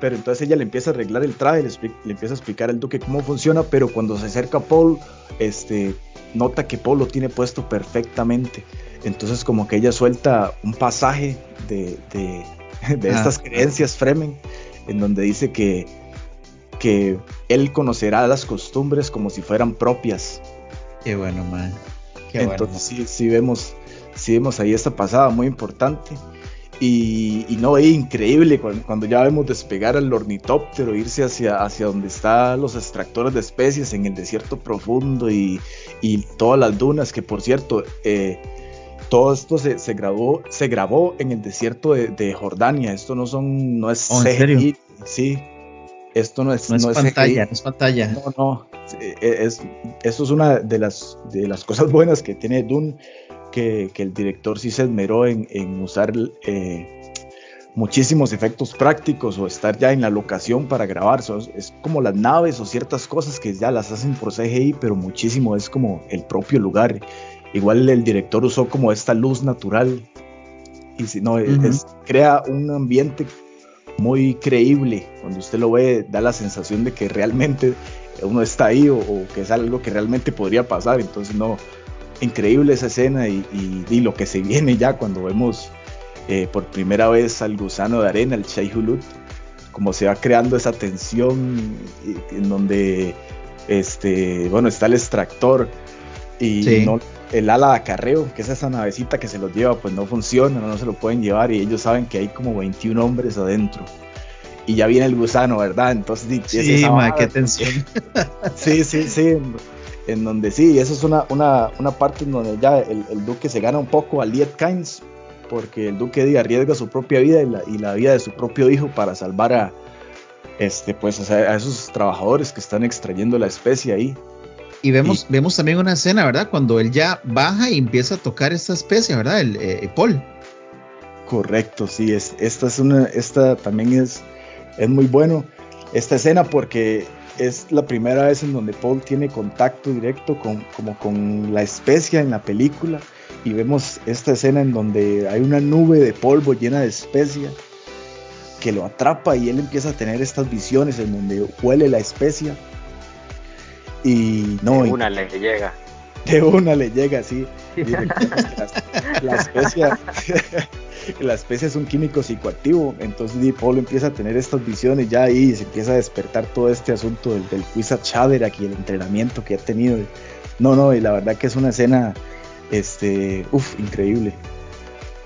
pero entonces ella le empieza a arreglar el traje, le, empieza a explicar al duque cómo funciona, pero cuando se acerca a Paul, este, nota que Paul lo tiene puesto perfectamente, entonces como que ella suelta un pasaje de, de, de ah, estas creencias Fremen, en donde dice que que él conocerá las costumbres como si fueran propias. Qué bueno, man. Entonces Sí, sí, vemos, sí vemos ahí esta pasada muy importante. Y, no, es increíble cuando, ya vemos despegar al ornitóptero, irse hacia, hacia donde están los extractores de especies en el desierto profundo y, todas las dunas, que por cierto, eh, todo esto se, se, grabó, se grabó en el desierto de, Jordania. Esto no son, no es oh, sí, esto no es, no es pantalla, no es pantalla. No, no. Es, eso es una de las, de las cosas buenas que tiene Dune, que, el director sí se esmeró en, usar eh, muchísimos efectos prácticos o estar ya en la locación para grabar. es como las naves o ciertas cosas que ya las hacen por CGI, pero muchísimo es como el propio lugar. Igual el director usó como esta luz natural y si no, crea un ambiente muy creíble. Cuando usted lo ve, da la sensación de que realmente uno está ahí o, que es algo que realmente podría pasar. Entonces, no, increíble esa escena y, lo que se viene ya cuando vemos eh, por primera vez al gusano de arena, el Shaihulut, como se va creando esa tensión en donde, este, bueno, está el extractor y no el ala de acarreo, que es esa navecita que se los lleva, pues no funciona, no se lo pueden llevar y ellos saben que hay como 21 hombres adentro. Y ya viene el gusano, ¿verdad? Entonces, sí, qué tensión. sí, sí, sí. En donde sí, eso es una, una, una parte en donde ya el, duque se gana un poco a Liet Kynes, porque el duque arriesga su propia vida y la, y la, vida de su propio hijo para salvar a, este, pues, a esos trabajadores que están extrayendo la especie ahí. Y vemos, vemos también una escena, ¿verdad? Cuando él ya baja y empieza a tocar esta especie, ¿verdad? El eh, Paul. Correcto, sí, es, esta es una, esta también es, es muy bueno, esta escena porque es la primera vez en donde Paul tiene contacto directo con, como con la especia en la película y vemos esta escena en donde hay una nube de polvo llena de especia que lo atrapa y él empieza a tener estas visiones en donde huele la especia y no. una le llega. De una le llega así. la, especie, la especie es un químico psicoactivo, entonces Di Paul empieza a tener estas visiones ya ahí y se empieza a despertar todo este asunto del, del quiz a aquí el entrenamiento que ha tenido. No, no, y la verdad que es una escena, este, uff, increíble.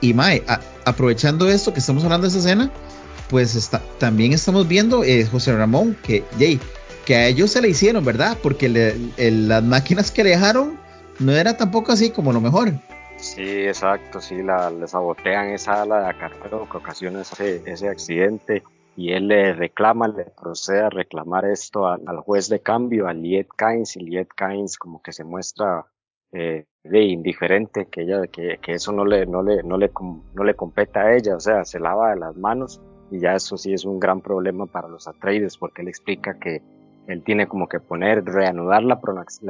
Y Mae, aprovechando esto que estamos hablando de esa escena, pues está, también estamos viendo, eh, José Ramón, que, que a ellos se le hicieron, ¿verdad? Porque las máquinas que dejaron no era tampoco así como lo mejor. Sí, exacto, sí, la, le sabotean esa ala de acarreo que ocasiona ese, ese accidente y él le reclama, le procede a reclamar esto al, juez de cambio, a Liet Kynes, y Liet Kynes como que se muestra eh, indiferente, que ella, que, que, eso no le, no le, no le, no le compete a ella, o sea, se lava de las manos y ya eso sí es un gran problema para los Atreides porque él explica que él tiene como que poner, reanudar la,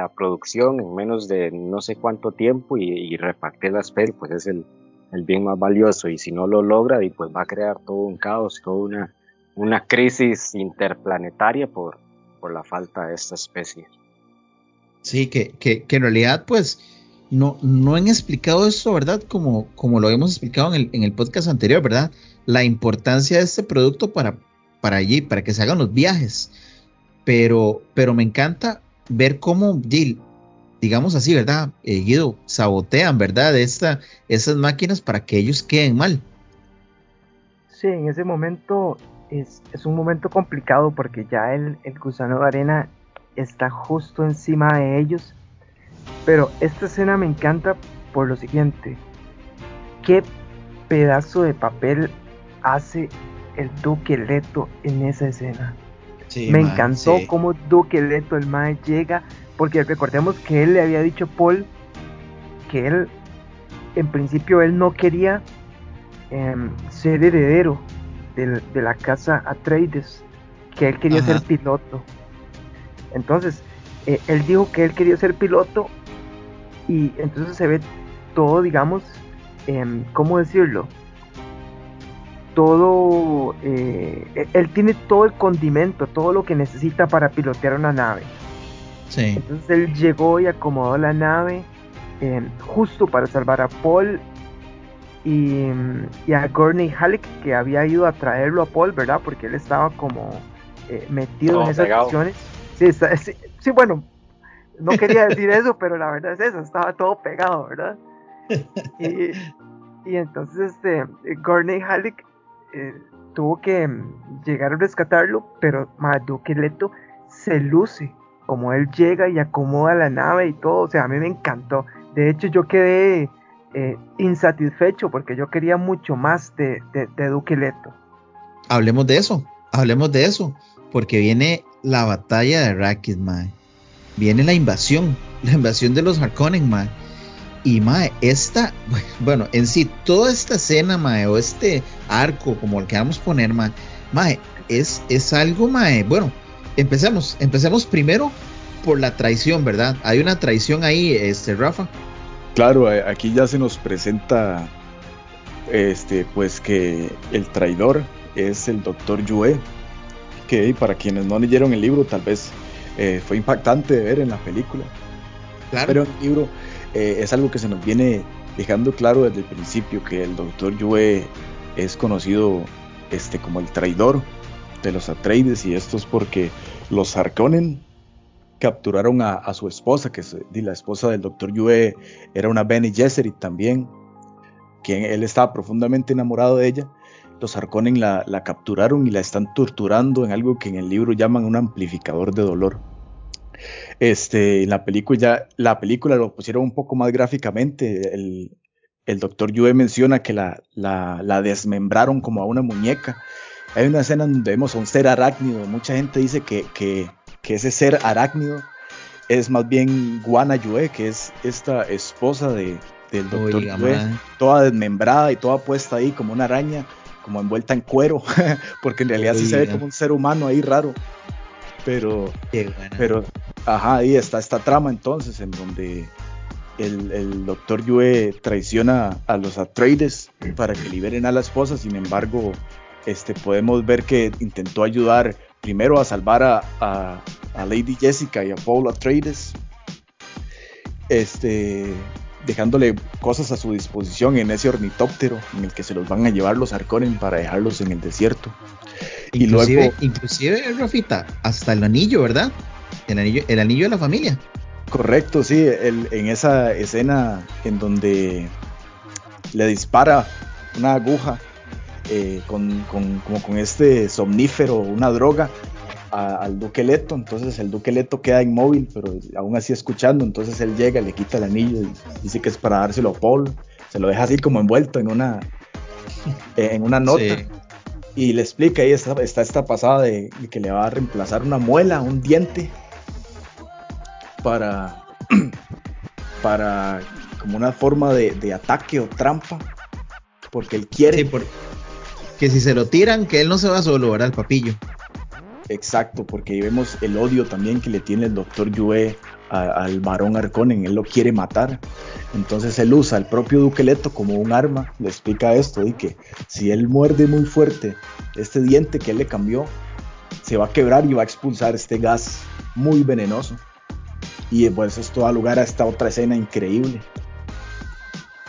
producción en menos de no sé cuánto tiempo y, repartir las pel, pues es el, bien más valioso y si no lo logra y pues va a crear todo un caos, toda una, crisis interplanetaria por, la falta de esta especie. Sí, que, que, en realidad pues no, no han explicado eso, ¿verdad? Como, como lo hemos explicado en el, en el podcast anterior, ¿verdad? La importancia de este producto para, para allí, para que se hagan los viajes pero, pero me encanta ver cómo, digamos así, ¿verdad? Eh, Guido, sabotean, ¿verdad? Esta, esas máquinas para que ellos queden mal. Sí, en ese momento es, un momento complicado porque ya el, el gusano de arena está justo encima de ellos. Pero esta escena me encanta por lo siguiente. ¿Qué pedazo de papel hace el Duque Leto en esa escena? Me encantó cómo Duque Leto, el Mae, llega, porque recordemos que él le había dicho a Paul que él, en principio, él no quería em, ser heredero de, la casa Atreides, que él quería ser piloto. Entonces, eh, él dijo que él quería ser piloto y entonces se ve todo, digamos, eh, ¿cómo decirlo? Todo, eh, e-, él tiene todo el condimento, todo lo que necesita para pilotear una nave. Sí. Entonces él llegó y acomodó la nave em, justo para salvar a Paul y, a Gurney Halleck que había ido a traerlo a Paul, ¿verdad? Porque él estaba como eh, metido en esas acciones. Sí, sí, bueno, no quería decir eso, pero la verdad es eso, estaba todo pegado, ¿verdad? Y, y entonces este, Gurney Halleck eh, tuvo que mm, llegar a rescatarlo, pero Duque Leto se luce como él llega y acomoda la nave y todo, o sea, a mí me encantó. De hecho, yo quedé eh, insatisfecho porque yo quería mucho más de, de, Duque Leto. Hablemos de eso, hablemos de eso, porque viene la batalla de Arrakis, Viene la invasión, la invasión de los Harkonnen, man. Y mae, esta, bueno, en sí, toda esta escena, mae, o este arco, como el que vamos a poner, mae, mae, es, es algo, mae, bueno, empecemos, empecemos primero por la traición, ¿verdad? Hay una traición ahí, este, Rafa. Claro, aquí ya se nos presenta, este, pues que el traidor es el doctor Yue, que para quienes no leyeron el libro, tal vez eh, fue impactante de ver en la película. Claro. Pero el libro eh, es algo que se nos viene dejando claro desde el principio, que el doctor Yue es conocido este, como el traidor de los Atreides y esto es porque los Harkonnen capturaron a, su esposa, que es la esposa del doctor Yue era una Bene Gesserit también, quien él estaba profundamente enamorado de ella. Los Harkonnen la, la capturaron y la están torturando en algo que en el libro llaman un amplificador de dolor. Este, en la película ya, la película lo pusieron un poco más gráficamente. El, el doctor Yue menciona que la, la, desmembraron como a una muñeca. Hay una escena donde vemos a un ser arácnido. Mucha gente dice que, que, que ese ser arácnido es más bien Guana Yue, que es esta esposa de, del doctor Yue, toda desmembrada y toda puesta ahí como una araña, como envuelta en cuero, porque en realidad sí se ve como un ser humano ahí raro. Pero, pero, ajá, ahí está esta trama entonces en donde el, doctor Yue traiciona a los Atreides para que liberen a la esposa, sin embargo, este, podemos ver que intentó ayudar primero a salvar a, Lady Jessica y a Paul Atreides. este, dejándole cosas a su disposición en ese ornitóptero en el que se los van a llevar los Arconen para dejarlos en el desierto. Inclusive, y luego, inclusive, Rafita, hasta el anillo, ¿verdad? El anillo, el anillo de la familia. Correcto, sí, en esa escena en donde le dispara una aguja eh, con, como con este somnífero, una droga, al Duque Leto. Entonces el Duque Leto queda inmóvil, pero aún así escuchando. Entonces él llega, le quita el anillo y dice que es para dárselo a Paul. Se lo deja así como envuelto en una, en una nota. Y le explica ahí está, está esta pasada de, que le va a reemplazar una muela, un diente, para, para como una forma de, ataque o trampa. Porque él quiere. que si se lo tiran, que él no se va solo, ¿verdad? El papillo. Exacto, porque vemos el odio también que le tiene el doctor Yue al varón Arconen, él lo quiere matar. Entonces él usa al propio Duqueleto como un arma, le explica esto y que si él muerde muy fuerte este diente que él le cambió, se va a quebrar y va a expulsar este gas muy venenoso. Y pues esto da lugar a esta otra escena increíble.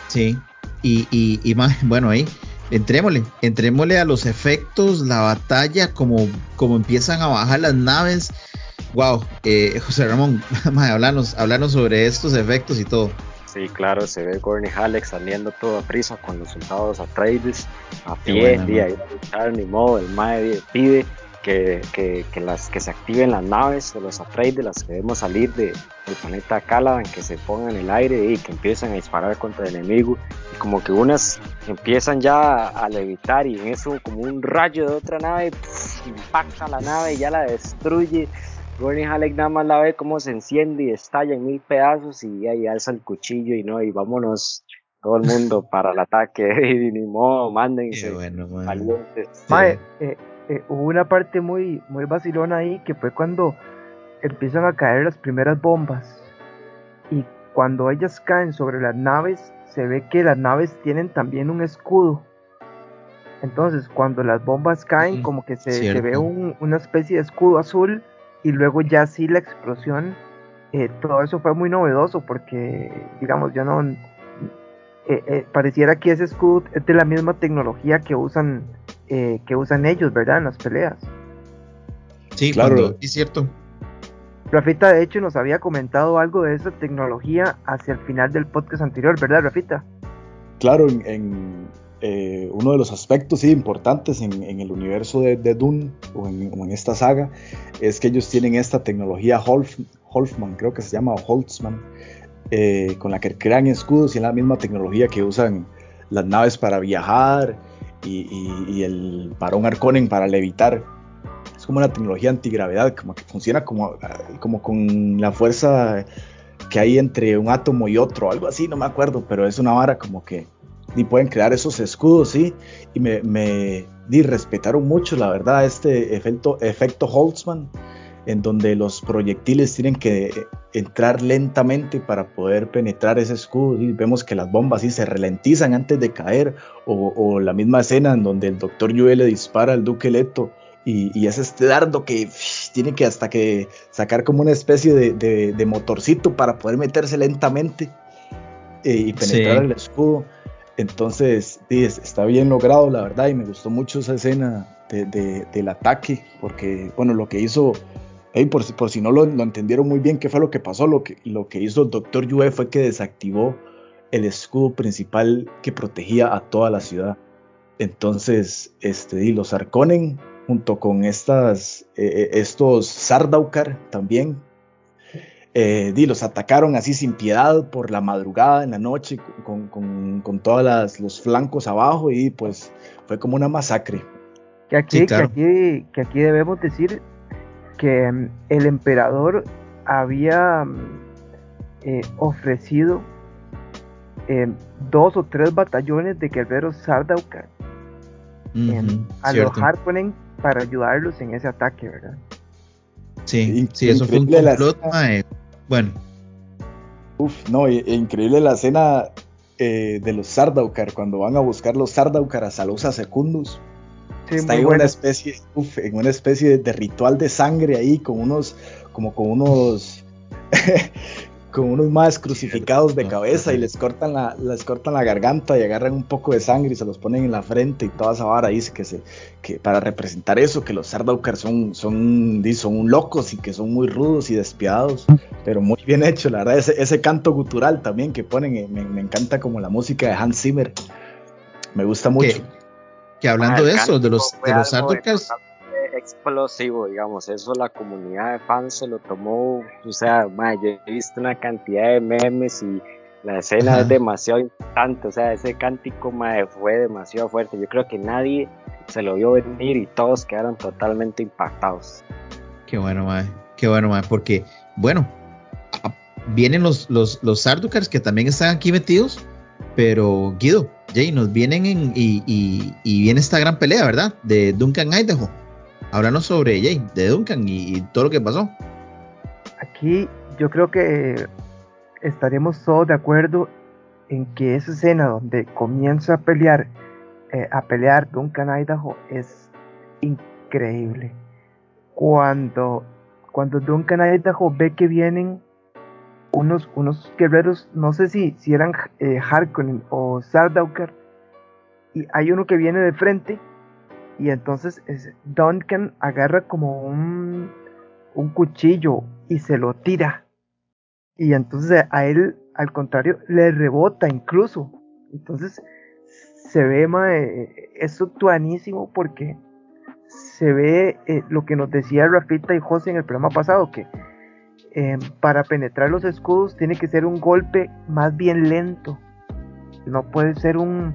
Sí, y, y más, bueno, ahí entrémosle, entrémosle a los efectos, la batalla, como, como empiezan a bajar las naves. Wow, eh, José Ramón, hablanos, hablanos sobre estos efectos y todo. Sí, claro, se ve Gurney Halleck saliendo todo a prisa con los soldados a Travis, a pie, día, ni modo, el Mae pide que, las, que se activen las naves de los Atreides, las que vemos salir de, del planeta Caladan, que se pongan en el aire y que empiezan a disparar contra el enemigo. Y como que unas empiezan ya a levitar y en eso como un rayo de otra nave impacta la nave y ya la destruye. Gurney Halleck nada más la ve como se enciende y estalla en mil pedazos y ahí alza el cuchillo y no, y vámonos todo el mundo para el ataque. Y ni modo, mándense bueno, valientes. Eh, eh, hubo una parte muy, muy vacilona ahí que fue cuando empiezan a caer las primeras bombas. Y cuando ellas caen sobre las naves se ve que las naves tienen también un escudo. Entonces cuando las bombas caen como que se, ve una especie de escudo azul y luego ya sí la explosión. Eh, todo eso fue muy novedoso porque digamos ya no... Eh, pareciera que ese escudo es de la misma tecnología que usan eh, que usan ellos, ¿verdad? En las peleas. Sí, claro. es cierto. Rafita, de hecho, nos había comentado algo de esa tecnología hacia el final del podcast anterior, ¿verdad, Rafita? Claro, en, eh, uno de los aspectos importantes en, el universo de, Dune o en, esta saga es que ellos tienen esta tecnología Holfman, creo que se llama Holtzman, eh, con la que crean escudos y es la misma tecnología que usan las naves para viajar y, el varón Arconen para levitar. Es como una tecnología antigravedad, como que funciona como, como con la fuerza que hay entre un átomo y otro, algo así, no me acuerdo, pero es una vara como que y pueden crear esos escudos, sí, y me, me respetaron mucho, la verdad, este efecto, efecto Holtzman en donde los proyectiles tienen que entrar lentamente para poder penetrar ese escudo. Y vemos que las bombas sí se ralentizan antes de caer, o, la misma escena en donde el doctor Yue le dispara al Duque Leto. Y, es este dardo que tiene que hasta que sacar como una especie de, motorcito para poder meterse lentamente eh, y penetrar el escudo. Entonces, está bien logrado, la verdad, y me gustó mucho esa escena del ataque, porque, bueno, lo que hizo por, por, si no lo, entendieron muy bien qué fue lo que pasó, lo que, lo que hizo el doctor Yue fue que desactivó el escudo principal que protegía a toda la ciudad. Entonces, este, y los Arconen, junto con estas, eh, eh, estos Sardaukar también, eh, los atacaron así sin piedad por la madrugada, en la noche, con, con, con todos los flancos abajo y pues fue como una masacre. Que aquí, que aquí, que aquí debemos decir que mm, el emperador había mm, eh, ofrecido eh, dos o tres batallones de guerreros Sardaukar a los Harkonnen para ayudarlos en ese ataque, ¿verdad? Sí, sí, eso fue un complot, bueno. Uf, no, increíble la escena eh, de los Sardaukar cuando van a buscar los Sardaukar a Salusa Secundus está en una especie, en una especie de ritual de sangre ahí, con unos, como con unos, con unos más crucificados de cabeza y les cortan la, les cortan la garganta y agarran un poco de sangre y se los ponen en la frente y toda esa vara dice que se que para representar eso que los Sardaukar son son son locos y que son muy rudos y despiadados pero muy bien hecho la verdad ese, ese canto gutural también que ponen eh, me, encanta como la música de Hans Zimmer me gusta mucho. que, hablando ah, de eso de los de los explosivo, digamos, eso la comunidad de fans se lo tomó, o sea, yo he visto una cantidad de memes y la escena es demasiado importante, o sea, ese cántico fue demasiado fuerte, yo creo que nadie se lo vio venir y todos quedaron totalmente impactados. Qué bueno, mae, qué bueno, mae, porque, bueno, vienen los, los, los Sardukars que también están aquí metidos, pero Guido, Jay, nos vienen en, y, y, y viene esta gran pelea, ¿verdad? De Duncan Idaho háblanos sobre Jay, de Duncan y, todo lo que pasó. Aquí yo creo que estaremos todos de acuerdo en que esa escena donde comienza a pelear, eh, a pelear Duncan Idaho es increíble. Cuando, cuando Duncan Idaho ve que vienen unos, unos guerreros, no sé si, si eran eh, Harkonnen o Sardaukar, y hay uno que viene de frente y entonces Duncan agarra como un, un cuchillo y se lo tira. Y entonces a él, al contrario, le rebota incluso. Entonces se ve, mae, eso tuanísimo porque se ve eh, lo que nos decía Rafita y José en el programa pasado, que em, para penetrar los escudos tiene que ser un golpe más bien lento. No puede ser un,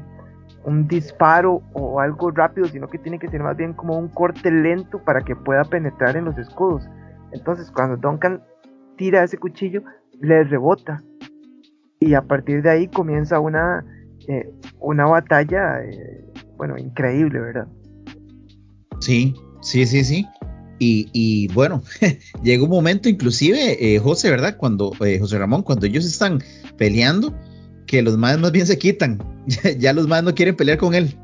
un disparo o algo rápido, sino que tiene que ser más bien como un corte lento para que pueda penetrar en los escudos. Entonces, cuando Duncan tira ese cuchillo, le rebota. Y a partir de ahí comienza una, eh, una batalla, eh, bueno, increíble, ¿verdad? Sí, sí, sí, sí. Y, y bueno, llega un momento inclusive, eh, José, ¿verdad? Cuando, José Ramón, cuando ellos están peleando, que los más más bien se quitan. ya los más no quieren pelear con él.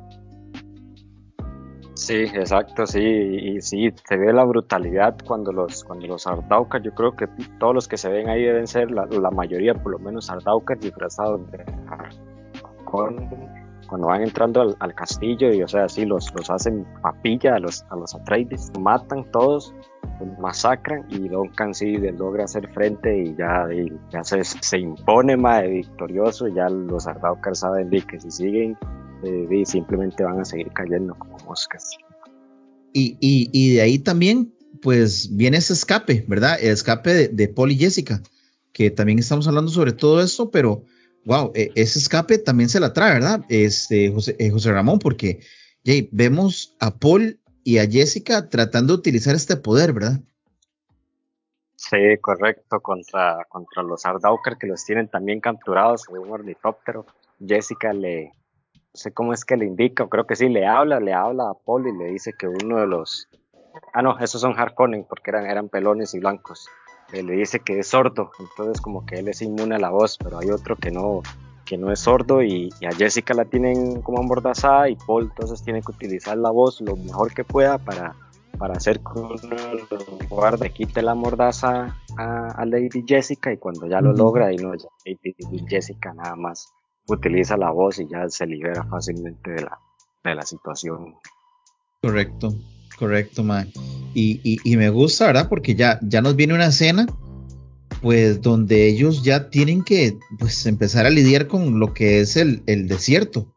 Sí, exacto, sí, y sí, se ve la brutalidad cuando los, cuando los Ardaukar, yo creo que todos los que se ven ahí deben ser, la, mayoría por lo menos Ardaukar disfrazados de cuando van entrando al, castillo y o sea, sí, los, los hacen papilla a los, a los Atreides, matan todos masacran y Duncan sí logra hacer frente y ya, se, impone más victorioso. Ya los Ardaukar saben que si siguen, eh, simplemente van a seguir cayendo como moscas. Y, y, y, de ahí también, pues viene ese escape, ¿verdad? El escape de, de Paul y Jessica, que también estamos hablando sobre todo esto, pero wow, e, ese escape también se la trae, ¿verdad? Este, José, eh, Ramón, porque vemos a Paul y a Jessica tratando de utilizar este poder, ¿verdad? Sí, correcto, contra, contra los Ardaukar que los tienen también capturados en un ornitóptero. Jessica le, no sé cómo es que le indica, creo que sí, le habla, le habla a Paul y le dice que uno de los, ah no, esos son Harkonnen porque eran, eran pelones y blancos. Le dice que es sordo, entonces como que él es inmune a la voz, pero hay otro que no, que no es sordo y, a Jessica la tienen como amordazada y Paul entonces tiene que utilizar la voz lo mejor que pueda para, para hacer que uno los guarde, quite la mordaza a, Lady Jessica y cuando ya lo logra y no, Lady Jessica nada más utiliza la voz y ya se libera fácilmente de la, de la situación. Correcto, correcto, man. Y, y, y, me gusta, ¿verdad? Porque ya, ya nos viene una escena pues donde ellos ya tienen que pues empezar a lidiar con lo que es el, desierto.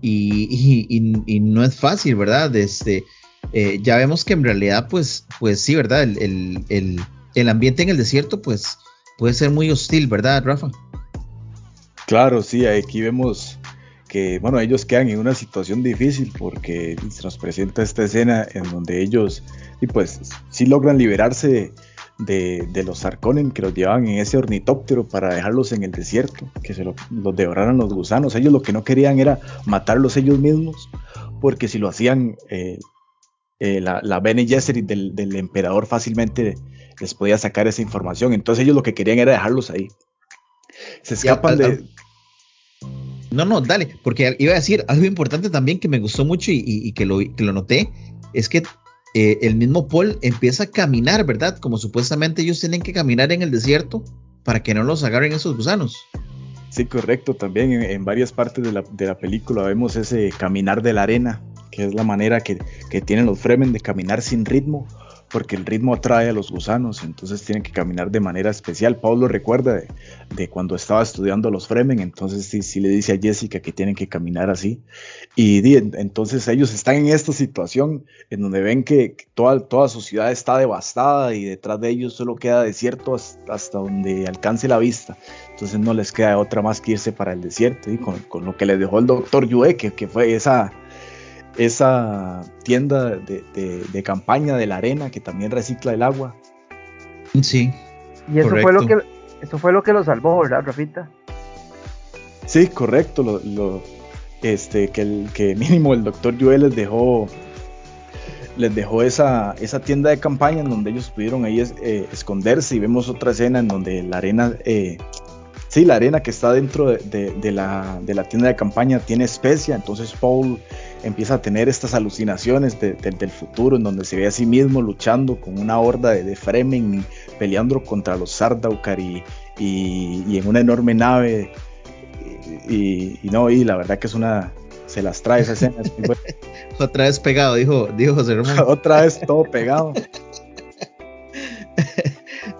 Y, no es fácil, ¿verdad? Este, eh, ya vemos que en realidad, pues, pues sí, ¿verdad? El, el, ambiente en el desierto, pues, puede ser muy hostil, ¿verdad, Rafa? Claro, sí, aquí vemos que, bueno, ellos quedan en una situación difícil porque se nos presenta esta escena en donde ellos, y pues, sí logran liberarse de, los Sarkonen que los llevaban en ese ornitóptero para dejarlos en el desierto, que se los devoraran los gusanos. Ellos lo que no querían era matarlos ellos mismos, porque si lo hacían, eh, eh, la, la Bene Gesserit del, emperador fácilmente les podía sacar esa información. Entonces ellos lo que querían era dejarlos ahí. Se escapan de... No, no, dale, porque iba a decir algo importante también que me gustó mucho y, que, lo, que lo noté, es que eh, el mismo Paul empieza a caminar, ¿verdad? Como supuestamente ellos tienen que caminar en el desierto para que no los agarren esos gusanos. Sí, correcto. También en, varias partes de la, de la, película vemos ese caminar de la arena, que es la manera que, que tienen los Fremen de caminar sin ritmo porque el ritmo atrae a los gusanos, entonces tienen que caminar de manera especial. Pablo recuerda de, cuando estaba estudiando los Fremen, entonces sí, sí, le dice a Jessica que tienen que caminar así. Y entonces ellos están en esta situación en donde ven que toda, toda su ciudad está devastada y detrás de ellos solo queda desierto hasta, donde alcance la vista. Entonces no les queda otra más que irse para el desierto y con, lo que les dejó el doctor Yue, que, que fue esa esa tienda de, campaña de la arena que también recicla el agua. Sí. Y eso fue lo que eso fue lo que lo salvó, ¿verdad, Rafita? Sí, correcto. Lo, este, que, el, que mínimo el doctor Joel les dejó les dejó esa, esa tienda de campaña en donde ellos pudieron ahí eh, esconderse y vemos otra escena en donde la arena eh, sí, la arena que está dentro de, la, de, la, tienda de campaña tiene especia, entonces Paul empieza a tener estas alucinaciones del futuro, en donde se ve a sí mismo luchando con una horda de, Fremen, peleando contra los Sardaukar y, y, en una enorme nave. Y, no, y la verdad que es una. Se las trae esa escena. Otra vez pegado, dijo, dijo José Ramón. Otra vez todo pegado.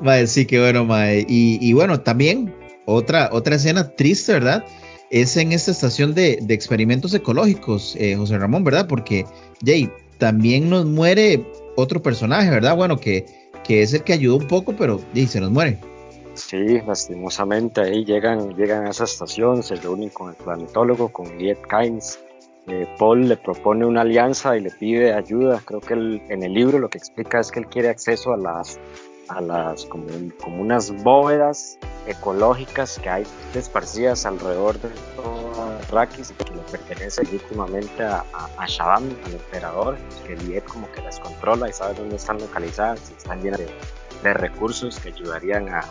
Mae, sí, que bueno, mae. Y, y, bueno, también otra, otra escena triste, ¿verdad? es en esta estación de, experimentos ecológicos, eh, José Ramón, ¿verdad? Porque, Jay, también nos muere otro personaje, ¿verdad? Bueno, que, que es el que ayudó un poco, pero Jay, se nos muere. Sí, lastimosamente ahí llegan, llegan a esa estación, se reúnen con el planetólogo, con Liet Kynes. Eh, Paul le propone una alianza y le pide ayuda. Creo que en el libro lo que explica es que él quiere acceso a las a las como, como unas bóvedas ecológicas que hay esparcidas alrededor de toda Rakis que le pertenece legítimamente a, a, al emperador, que Liet como que las controla y sabe dónde están localizadas y están llenas de, recursos que ayudarían a,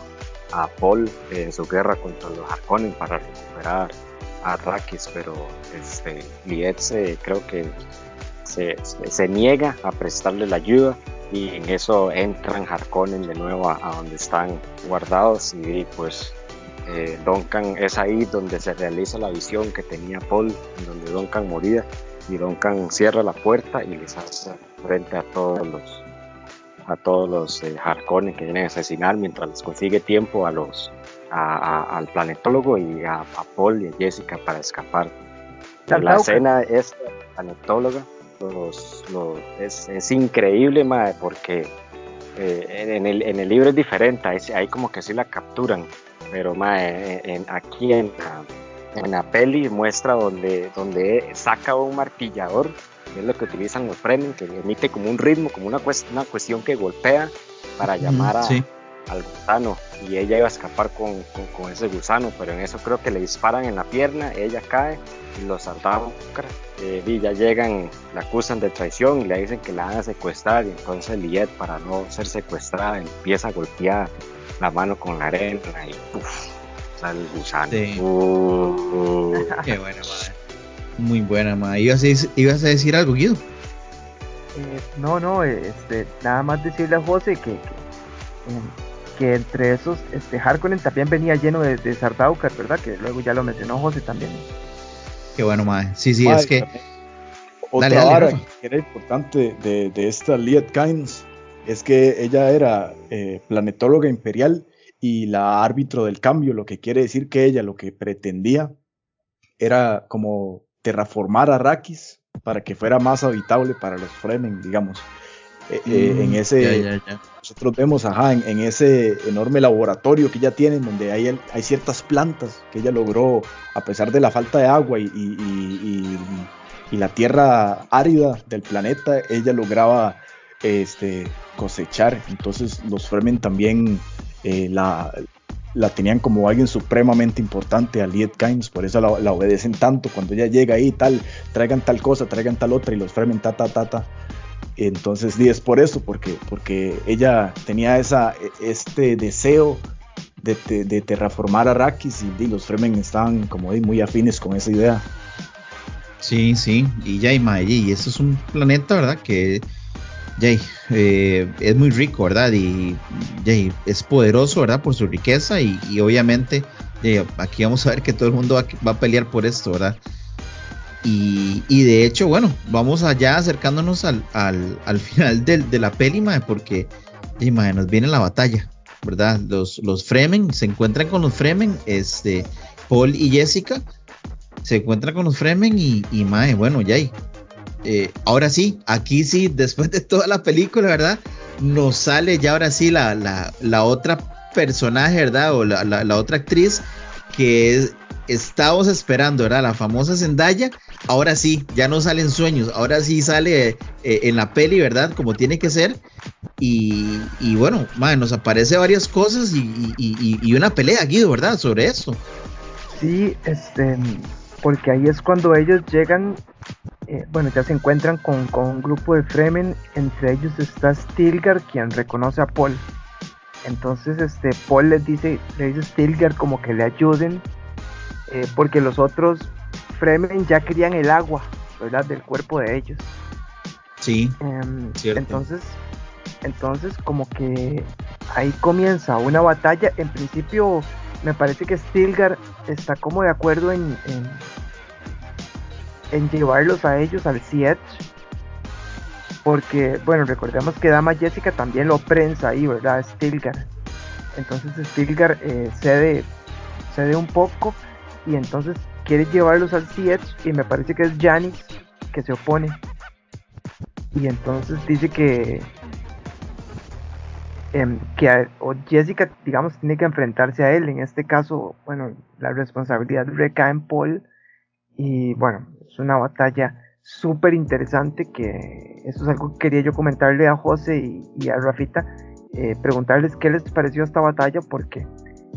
a Paul en su guerra contra los Harkonnen para recuperar a Rakis, pero este, Liet se, creo que se, se niega a prestarle la ayuda y en eso entran Harkonnen de nuevo a, donde están guardados y pues eh, Duncan es ahí donde se realiza la visión que tenía Paul, en donde Duncan moría y Duncan cierra la puerta y les hace frente a todos los a todos los eh, Harkonnen que vienen a asesinar mientras les consigue tiempo a los al planetólogo y a, Paul y a Jessica para escapar. La escena es planetóloga los, es, es, increíble, madre, porque eh, en, el, en el libro es diferente, ahí, como que sí la capturan, pero madre, en, aquí en la, en la peli muestra donde, donde saca un martillador, que es lo que utilizan los Fremen, que emite como un ritmo, como una, una cuestión que golpea para llamar a, al gusano y ella iba a escapar con, con, ese gusano, pero en eso creo que le disparan en la pierna, ella cae y los saltaban eh, y ya llegan, la acusan de traición y le dicen que la van a secuestrar y entonces Liet para no ser secuestrada empieza a golpear la mano con la arena y sale el gusano. Uh. Qué buena madre. Muy buena madre. ¿Ibas a, decir, ¿Ibas a decir algo, Guido? Eh, no, no, este, nada más decirle a José que, que que entre esos, este Harkonnen también venía lleno de, de Sardaukar, ¿verdad? Que luego ya lo mencionó José también. Qué bueno, madre. Sí, sí, es que. Otra vara que era importante de, de esta Liet Kynes es que ella era eh, planetóloga imperial y la árbitro del cambio, lo que quiere decir que ella lo que pretendía era como terraformar a Arrakis para que fuera más habitable para los Fremen, digamos. Eh, eh, en mm, ese nosotros vemos ajá, en, ese enorme laboratorio que ella tiene donde hay, hay ciertas plantas que ella logró a pesar de la falta de agua y, y, la tierra árida del planeta ella lograba este, cosechar entonces los Fremen también eh, la, la tenían como alguien supremamente importante a Liet por eso la, obedecen tanto. Cuando ella llega ahí, tal, traigan tal cosa, traigan tal otra, y los Fremen ta, ta, ta, ta. Entonces, y es por eso, porque, porque ella tenía esa, este deseo de, de, terraformar a Arrakis y, los Fremen estaban como muy afines con esa idea. Sí, sí, y ya y eso es un planeta, ¿verdad? Que eh, es muy rico, ¿verdad? Y es poderoso, ¿verdad? Por su riqueza y, obviamente aquí vamos a ver que todo el mundo va, a pelear por esto, ¿verdad? Y, de hecho, bueno, vamos allá acercándonos al, final de la peli, porque nos viene la batalla, ¿verdad? Los, los Fremen se encuentran con los Fremen, este, Paul y Jessica se encuentran con los Fremen y, y mae, bueno, Jay, eh, ahora sí, aquí sí, después de toda la película, ¿verdad? Nos sale ya ahora sí la, la, otra personaje, ¿verdad? O la, la otra actriz que estábamos esperando, ¿verdad? La famosa Zendaya. Ahora sí, ya no salen sueños, ahora sí sale eh, en la peli, ¿verdad? Como tiene que ser. Y, bueno, nos aparece varias cosas y, una pelea, Guido, ¿verdad? Sobre eso. Sí, este, porque ahí es cuando ellos llegan eh, bueno, ya se encuentran con, un grupo de Fremen, entre ellos está Stilgar, quien reconoce a Paul. Entonces, este, Paul les dice, le dice Stilgar como que le ayuden, eh, porque los otros Fremen ya querían el agua, ¿verdad? Del cuerpo de ellos. Sí. Em, entonces, entonces como que ahí comienza una batalla. En principio, me parece que Stilgar está como de acuerdo en en llevarlos a ellos al Siege. Porque, bueno, recordemos que Dama Jessica también lo prensa ahí, ¿verdad? Stilgar. Entonces Stilgar eh, cede, cede un poco y entonces quiere llevarlos al Siege y me parece que es Janis que se opone. Y entonces dice que, em, que o Jessica, digamos, tiene que enfrentarse a él. En este caso, bueno, la responsabilidad recae en Paul. Y bueno, una batalla súper interesante que eso es algo que quería yo comentarle a José y, a Rafita, eh, preguntarles qué les pareció esta batalla porque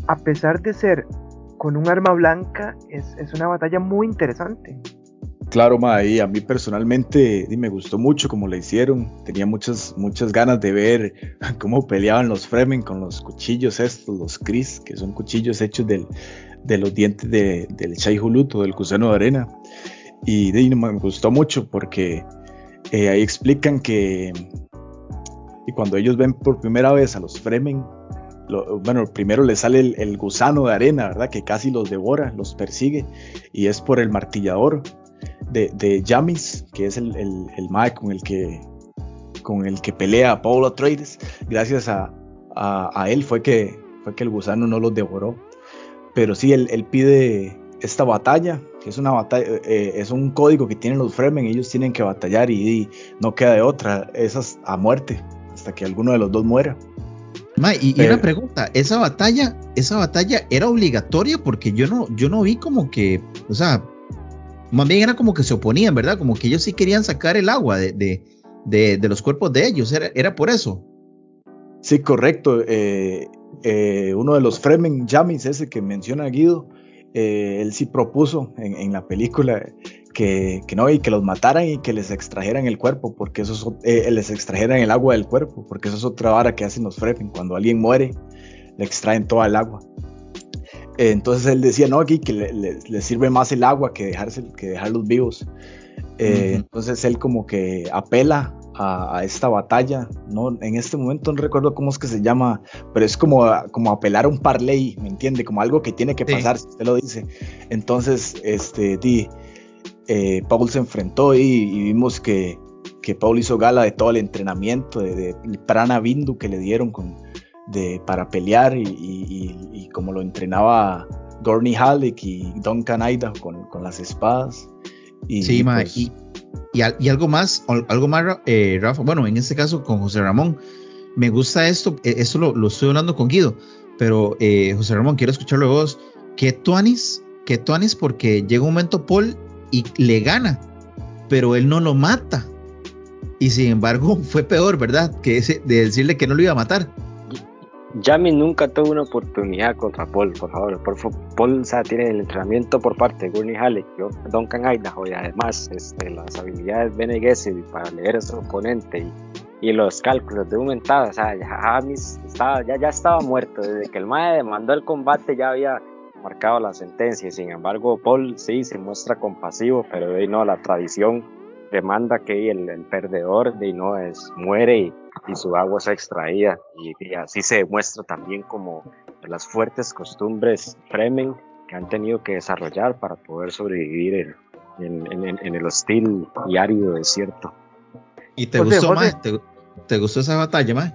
a pesar de ser con un arma blanca es, una batalla muy interesante. Claro, ma, y a mí personalmente me gustó mucho como la hicieron. Tenía muchas, muchas ganas de ver cómo peleaban los Fremen con los cuchillos estos, los Chris, que son cuchillos hechos del, de los dientes de, del Shai Huluto, del gusano de arena. Y de, me gustó mucho porque eh, ahí explican que y cuando ellos ven por primera vez a los Fremen, bueno, primero les sale el, gusano de arena, ¿verdad? Que casi los devora, los persigue, y es por el martillador de, de Yamis, que es el, el, mae con el que pelea a Paulo Atreides. Gracias a, él fue que, el gusano no los devoró. Pero sí, él, pide esta batalla, que eh, es un código que tienen los Fremen, ellos tienen que batallar y, no queda de otra, esas a muerte, hasta que alguno de los dos muera. Y, una pregunta, esa batalla, esa batalla era obligatoria porque yo no, yo no vi como que, o sea, más bien era como que se oponían, ¿verdad? Como que ellos sí querían sacar el agua de, de, los cuerpos de ellos, era, era por eso. Sí, correcto. Eh, eh, uno de los Fremen, Jamis, ese que menciona Guido, eh, él sí propuso en, la película que, no, y que los mataran y que les extrajeran el cuerpo, porque eso es, eh, les extrajeran el agua del cuerpo, porque eso es otra vara que hacen los Fremen, cuando alguien muere, le extraen toda el agua. entonces él decía, no, aquí que le, sirve más el agua que, dejarse, que dejarlos vivos. Eh, entonces él como que apela a, esta batalla, ¿no? En este momento no recuerdo cómo es que se llama, pero es como, como apelar a un parlay, ¿me entiende? Como algo que tiene que pasar, si usted lo dice. Entonces, este, di, eh, Paul se enfrentó y, vimos que, que, Paul hizo gala de todo el entrenamiento, de, prana bindu que le dieron con, de, para pelear y, como lo entrenaba Gorney Halleck y Don Canaida con, con las espadas. Y, sí, pues, y, y, algo más, algo más, eh, Rafa, bueno, en este caso con José Ramón, me gusta esto, eh, esto lo, estoy hablando con Guido, pero eh, José Ramón, quiero escucharlo de vos. ¿Qué tuanis? ¿Qué tuanis? Porque llega un momento Paul y le gana, pero él no lo mata. Y sin embargo, fue peor, ¿verdad? Que ese, de decirle que no lo iba a matar. Yami nunca tuvo una oportunidad contra Paul, por favor. Por, Paul tiene el entrenamiento por parte de Gurney Halleck, Duncan Idaho y además este, las habilidades Bene Gesserit para leer a su oponente y, los cálculos de aumentada. O sea, ya, estaba, ya, ya estaba muerto. Desde que el Mae demandó el combate ya había marcado la sentencia. Sin embargo, Paul sí se muestra compasivo, pero hoy no, la tradición demanda que el, perdedor de no es muere y, su agua se extraía y, así se demuestra también como las fuertes costumbres Fremen que han tenido que desarrollar para poder sobrevivir en, el hostil y árido desierto. ¿Y te gustó más? ¿Te, gustó esa batalla más?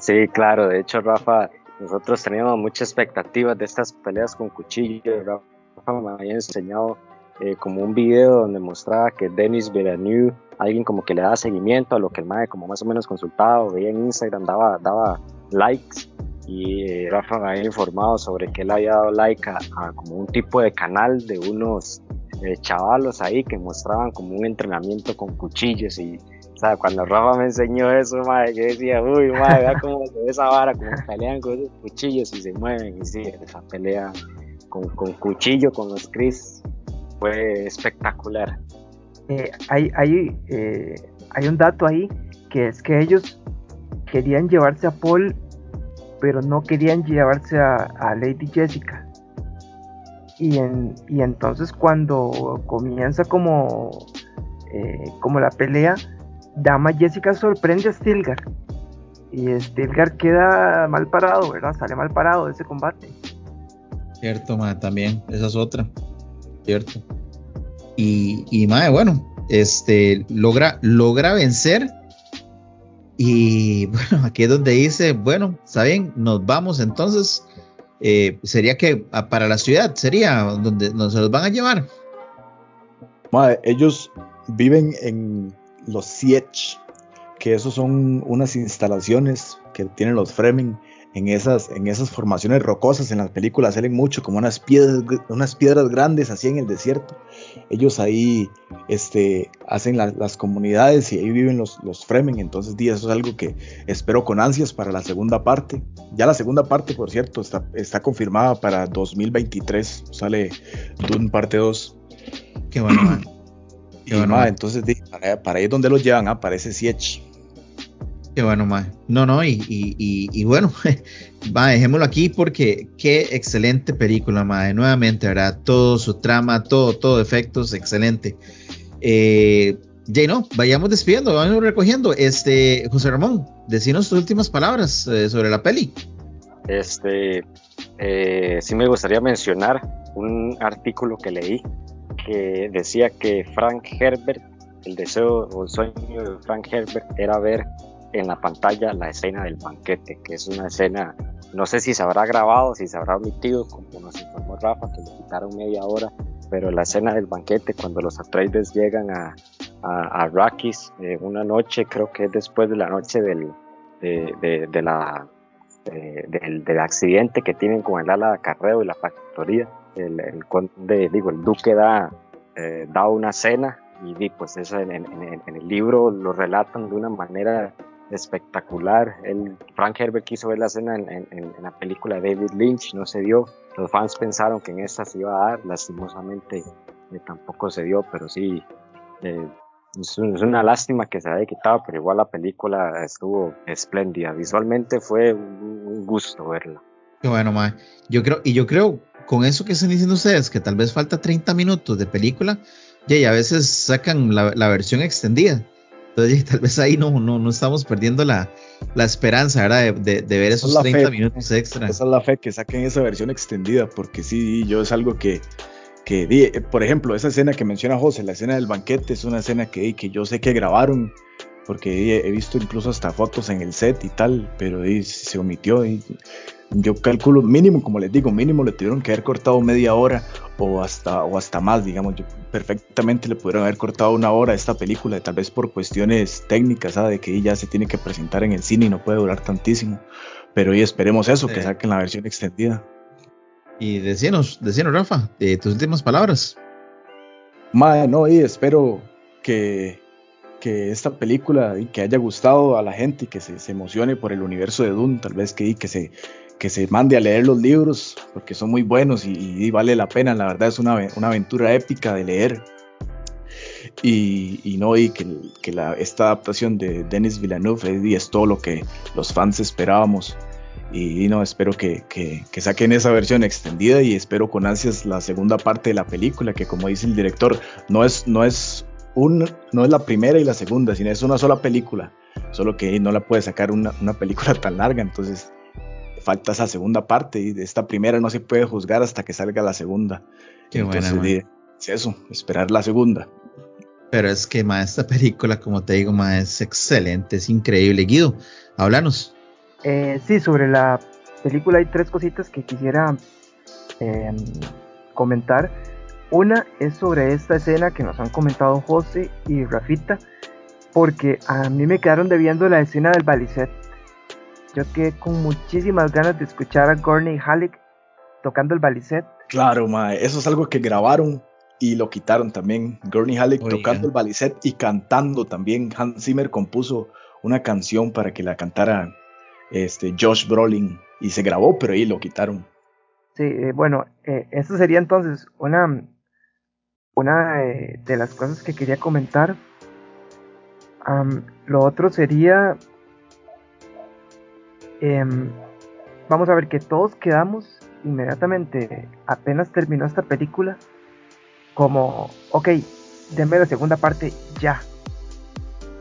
Sí, claro, de hecho Rafa, nosotros teníamos muchas expectativas de estas peleas con cuchillos, Rafa me había enseñado eh, como un video donde mostraba que Denis Villeneuve, alguien como que le daba seguimiento a lo que el MAE como más o menos consultado, veía en Instagram, daba, daba likes. Y eh, Rafa me había informado sobre que él había dado like a, como un tipo de canal de unos eh, chavalos ahí que mostraban como un entrenamiento con cuchillos y sea, cuando Rafa me enseñó eso, madre, yo decía, uy, madre, vea cómo se ve esa vara, como pelean con esos cuchillos y se mueven, y sí, esa pelea con, cuchillo, con los Chris, fue espectacular. Eh, eh, hay un dato ahí que es que ellos querían llevarse a Paul, pero no querían llevarse a, Lady Jessica. Y, en, y, entonces cuando comienza como, eh, como la pelea, Dama Jessica sorprende a Stilgar. Y Stilgar queda mal parado, ¿verdad? Sale mal parado de ese combate. Cierto, ma, también, esa es otra. ¿cierto? Y, y mae, bueno, este, logra, logra vencer. Y bueno, aquí es donde dice, bueno, está bien, nos vamos entonces. Eh, sería que para la ciudad, sería donde nos los van a llevar. Mae, ellos viven en los Siege, que esos son unas instalaciones que tienen los Fremen en esas, en esas formaciones rocosas. En las películas salen mucho como unas piedras, unas piedras grandes así en el desierto. Ellos ahí este, hacen las comunidades y ahí viven los, los Fremen. Entonces, eso es algo que espero con ansias para la segunda parte. Ya la segunda parte, por cierto, está, está confirmada para 2023. Sale Dune parte 2. Qué bueno, Qué bueno, entonces para, para ahí es donde los llevan, ¿ah? para ese Siege. Qué bueno, ma. No, no, y, y, y, bueno, va, dejémoslo aquí porque qué excelente película, ma. Nuevamente, ¿verdad? Todo su trama, todo, todo efectos, excelente. Eh, ya no, vayamos despidiendo, vamos recogiendo. Este, José Ramón, decinos tus últimas palabras eh, sobre la peli. Este, eh, sí me gustaría mencionar un artículo que leí que decía que Frank Herbert, el deseo o el sueño de Frank Herbert era ver en la pantalla la escena del banquete, que es una escena, no sé si se habrá grabado, si se habrá omitido, como nos informó Rafa, que le quitaron media hora, pero la escena del banquete, cuando los Atreides llegan a, a, Rakis, eh, una noche, creo que es después de la noche del, del, del, accidente que tienen con el ala de acarreo y la factoría, el, el digo, el duque da, eh, da una cena y pues eso en, el libro lo relatan de una manera espectacular. El, Frank Herbert quiso ver la escena en, la película de David Lynch, no se dio. Los fans pensaron que en esta se iba a dar, lastimosamente eh, tampoco se dio, pero sí, eh, es, una lástima que se haya quitado, pero igual la película estuvo espléndida. Visualmente fue un, gusto verla. Bueno. Yo creo, y yo creo, con eso que están diciendo ustedes, que tal vez falta 30 minutos de película, y a veces sacan la versión extendida. Entonces, tal vez ahí no, no, no estamos perdiendo la, la esperanza ¿verdad? De, de, ver esos 30 minutos extra. Esa es la fe, que saquen esa versión extendida, porque sí, yo es algo que, que por ejemplo, esa escena que menciona José, la escena del banquete, es una escena que, que yo sé que grabaron, porque he visto incluso hasta fotos en el set y tal, pero se omitió. Y, yo calculo mínimo, como les digo, mínimo le tuvieron que haber cortado media hora o hasta, o hasta más, digamos, yo perfectamente le pudieron haber cortado una hora a esta película, tal vez por cuestiones técnicas, ¿sabe? de que ya se tiene que presentar en el cine y no puede durar tantísimo, pero hoy esperemos eso, que saquen la versión extendida. Y decíanos, decíanos Rafa, eh, tus últimas palabras. Madre, no, y espero que, que esta película y que haya gustado a la gente y que se, se emocione por el universo de Dune, tal vez que, que se que se mande a leer los libros porque son muy buenos y, vale la pena, la verdad es una, aventura épica de leer. Y, no, y que, que la, esta adaptación de Denis Villeneuve es, todo lo que los fans esperábamos. Y, no, espero que, que, saquen esa versión extendida y espero con ansias la segunda parte de la película, que como dice el director, no es, no es un, no es la primera y la segunda, sino es una sola película. Solo que no la puede sacar una, una película tan larga, entonces falta esa segunda parte y de esta primera no se puede juzgar hasta que salga la segunda. Qué entonces, buena, es eso, esperar la segunda. Pero es que, ma, esta película, como te digo, ma, es excelente, es increíble. Guido, háblanos. Eh, sí, sobre la película hay tres cositas que quisiera em, comentar. Una es sobre esta escena que nos han comentado José y Rafita, porque a mí me quedaron debiendo la escena del balicet. Yo quedé con muchísimas ganas de escuchar a Gurney Halleck tocando el balicet. Claro, mae, eso es algo que grabaron y lo quitaron también. Gurney Halleck Oiga. tocando el balicet y cantando también. Hans Zimmer compuso una canción para que la cantara este, Josh Brolin y se grabó, pero ahí lo quitaron. Sí, eh, bueno, eh, eso sería entonces una, una eh, de las cosas que quería comentar. Lo otro sería, em, vamos a ver que todos quedamos inmediatamente, apenas terminó esta película, como, ok, denme la segunda parte ya.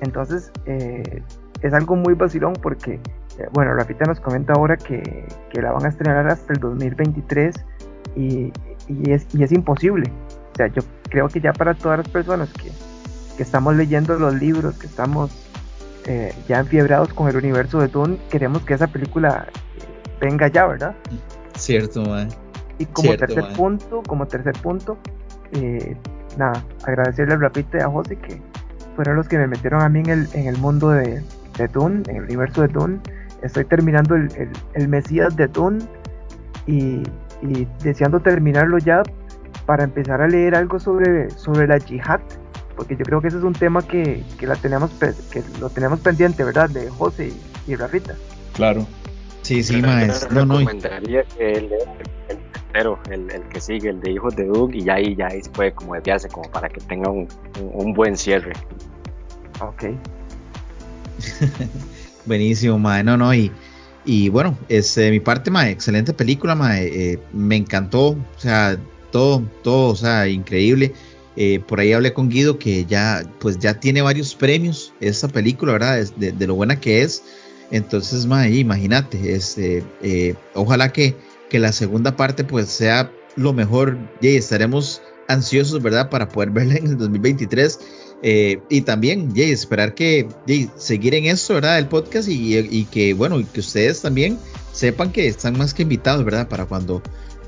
Entonces, eh, es algo muy vacilón porque eh, bueno, Rafita nos comenta ahora que, la van a estrenar hasta el 2023 y, es, imposible. O sea, yo creo que ya para todas las personas que estamos leyendo los libros, que estamos eh, ya enfiebrados con el universo de Dune, queremos que esa película eh, venga ya, ¿verdad? Cierto, ma. Y como Cierto, tercer mae. punto, como tercer punto, eh, nada, agradecerle y a José que fueron los que me metieron a mí en el, en el mundo de, de Dune, en el universo de Dune. Estoy terminando el, el, el Mesías de Dune y, y deseando terminarlo ya para empezar a leer algo sobre, sobre la yihad, porque yo creo que ese es un tema que, que, la tenemos, que lo tenemos pendiente, ¿verdad? De José y, y Rafita. Claro. Sí, sí, Yo ma. le es- No, no. recomendaría que él lea el, el tercero, el, el que sigue, el de Hijos de Doug, y ya ahí, ya ahí se puede como desviarse, como para que tenga un, un, un buen cierre. Ok. Buenísimo, mae. No, no, y, y bueno, es de mi parte, mae, excelente película, mae. eh, me encantó, o sea, todo, todo, o sea, increíble. Eh, por ahí hablé con Guido que ya, pues ya tiene varios premios esta película, ¿verdad? De, de lo buena que es. Entonces, mae, imagínate, este, eh, ojalá que, que la segunda parte, pues sea lo mejor. Y estaremos ansiosos, ¿verdad? Para poder verla en el 2023. Eh, y también, Jay, esperar que Jay, seguir en esto, ¿verdad? El podcast y, y que, bueno, y que ustedes también sepan que están más que invitados, ¿verdad? Para cuando,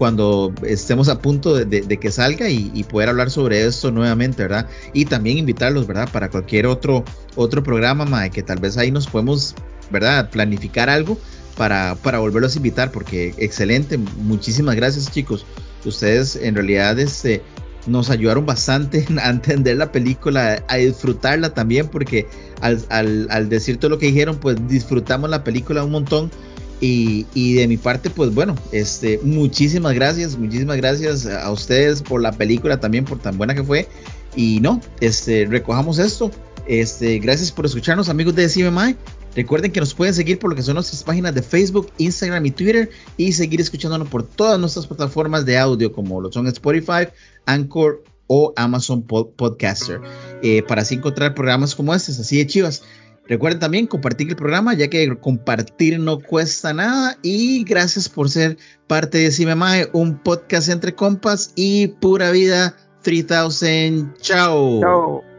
cuando estemos a punto de, de- de que salga y, y poder hablar sobre esto nuevamente, ¿verdad? Y también invitarlos, ¿verdad? Para cualquier otro, otro programa, mae, que tal vez ahí nos podemos, ¿verdad? Planificar algo para, para volverlos a invitar, porque excelente, muchísimas gracias, chicos. Ustedes en realidad, este nos ayudaron bastante a entender la película, a disfrutarla también, porque al, al, al decir todo lo que dijeron, pues disfrutamos la película un montón. Y, y, de mi parte, pues bueno, este, muchísimas gracias, muchísimas gracias a ustedes por la película también, por tan buena que fue. Y no, este, recojamos esto. Este, gracias por escucharnos, amigos de CMMI. Recuerden que nos pueden seguir por lo que son nuestras páginas de Facebook, Instagram y Twitter y seguir escuchándonos por todas nuestras plataformas de audio como lo son Spotify, Anchor o Amazon Podcaster eh, para así encontrar programas como estos, así de chivas. Recuerden también compartir el programa, ya que compartir no cuesta nada. Y gracias por ser parte de CMMI, un podcast entre compas y pura vida 3000. Chao. Chao.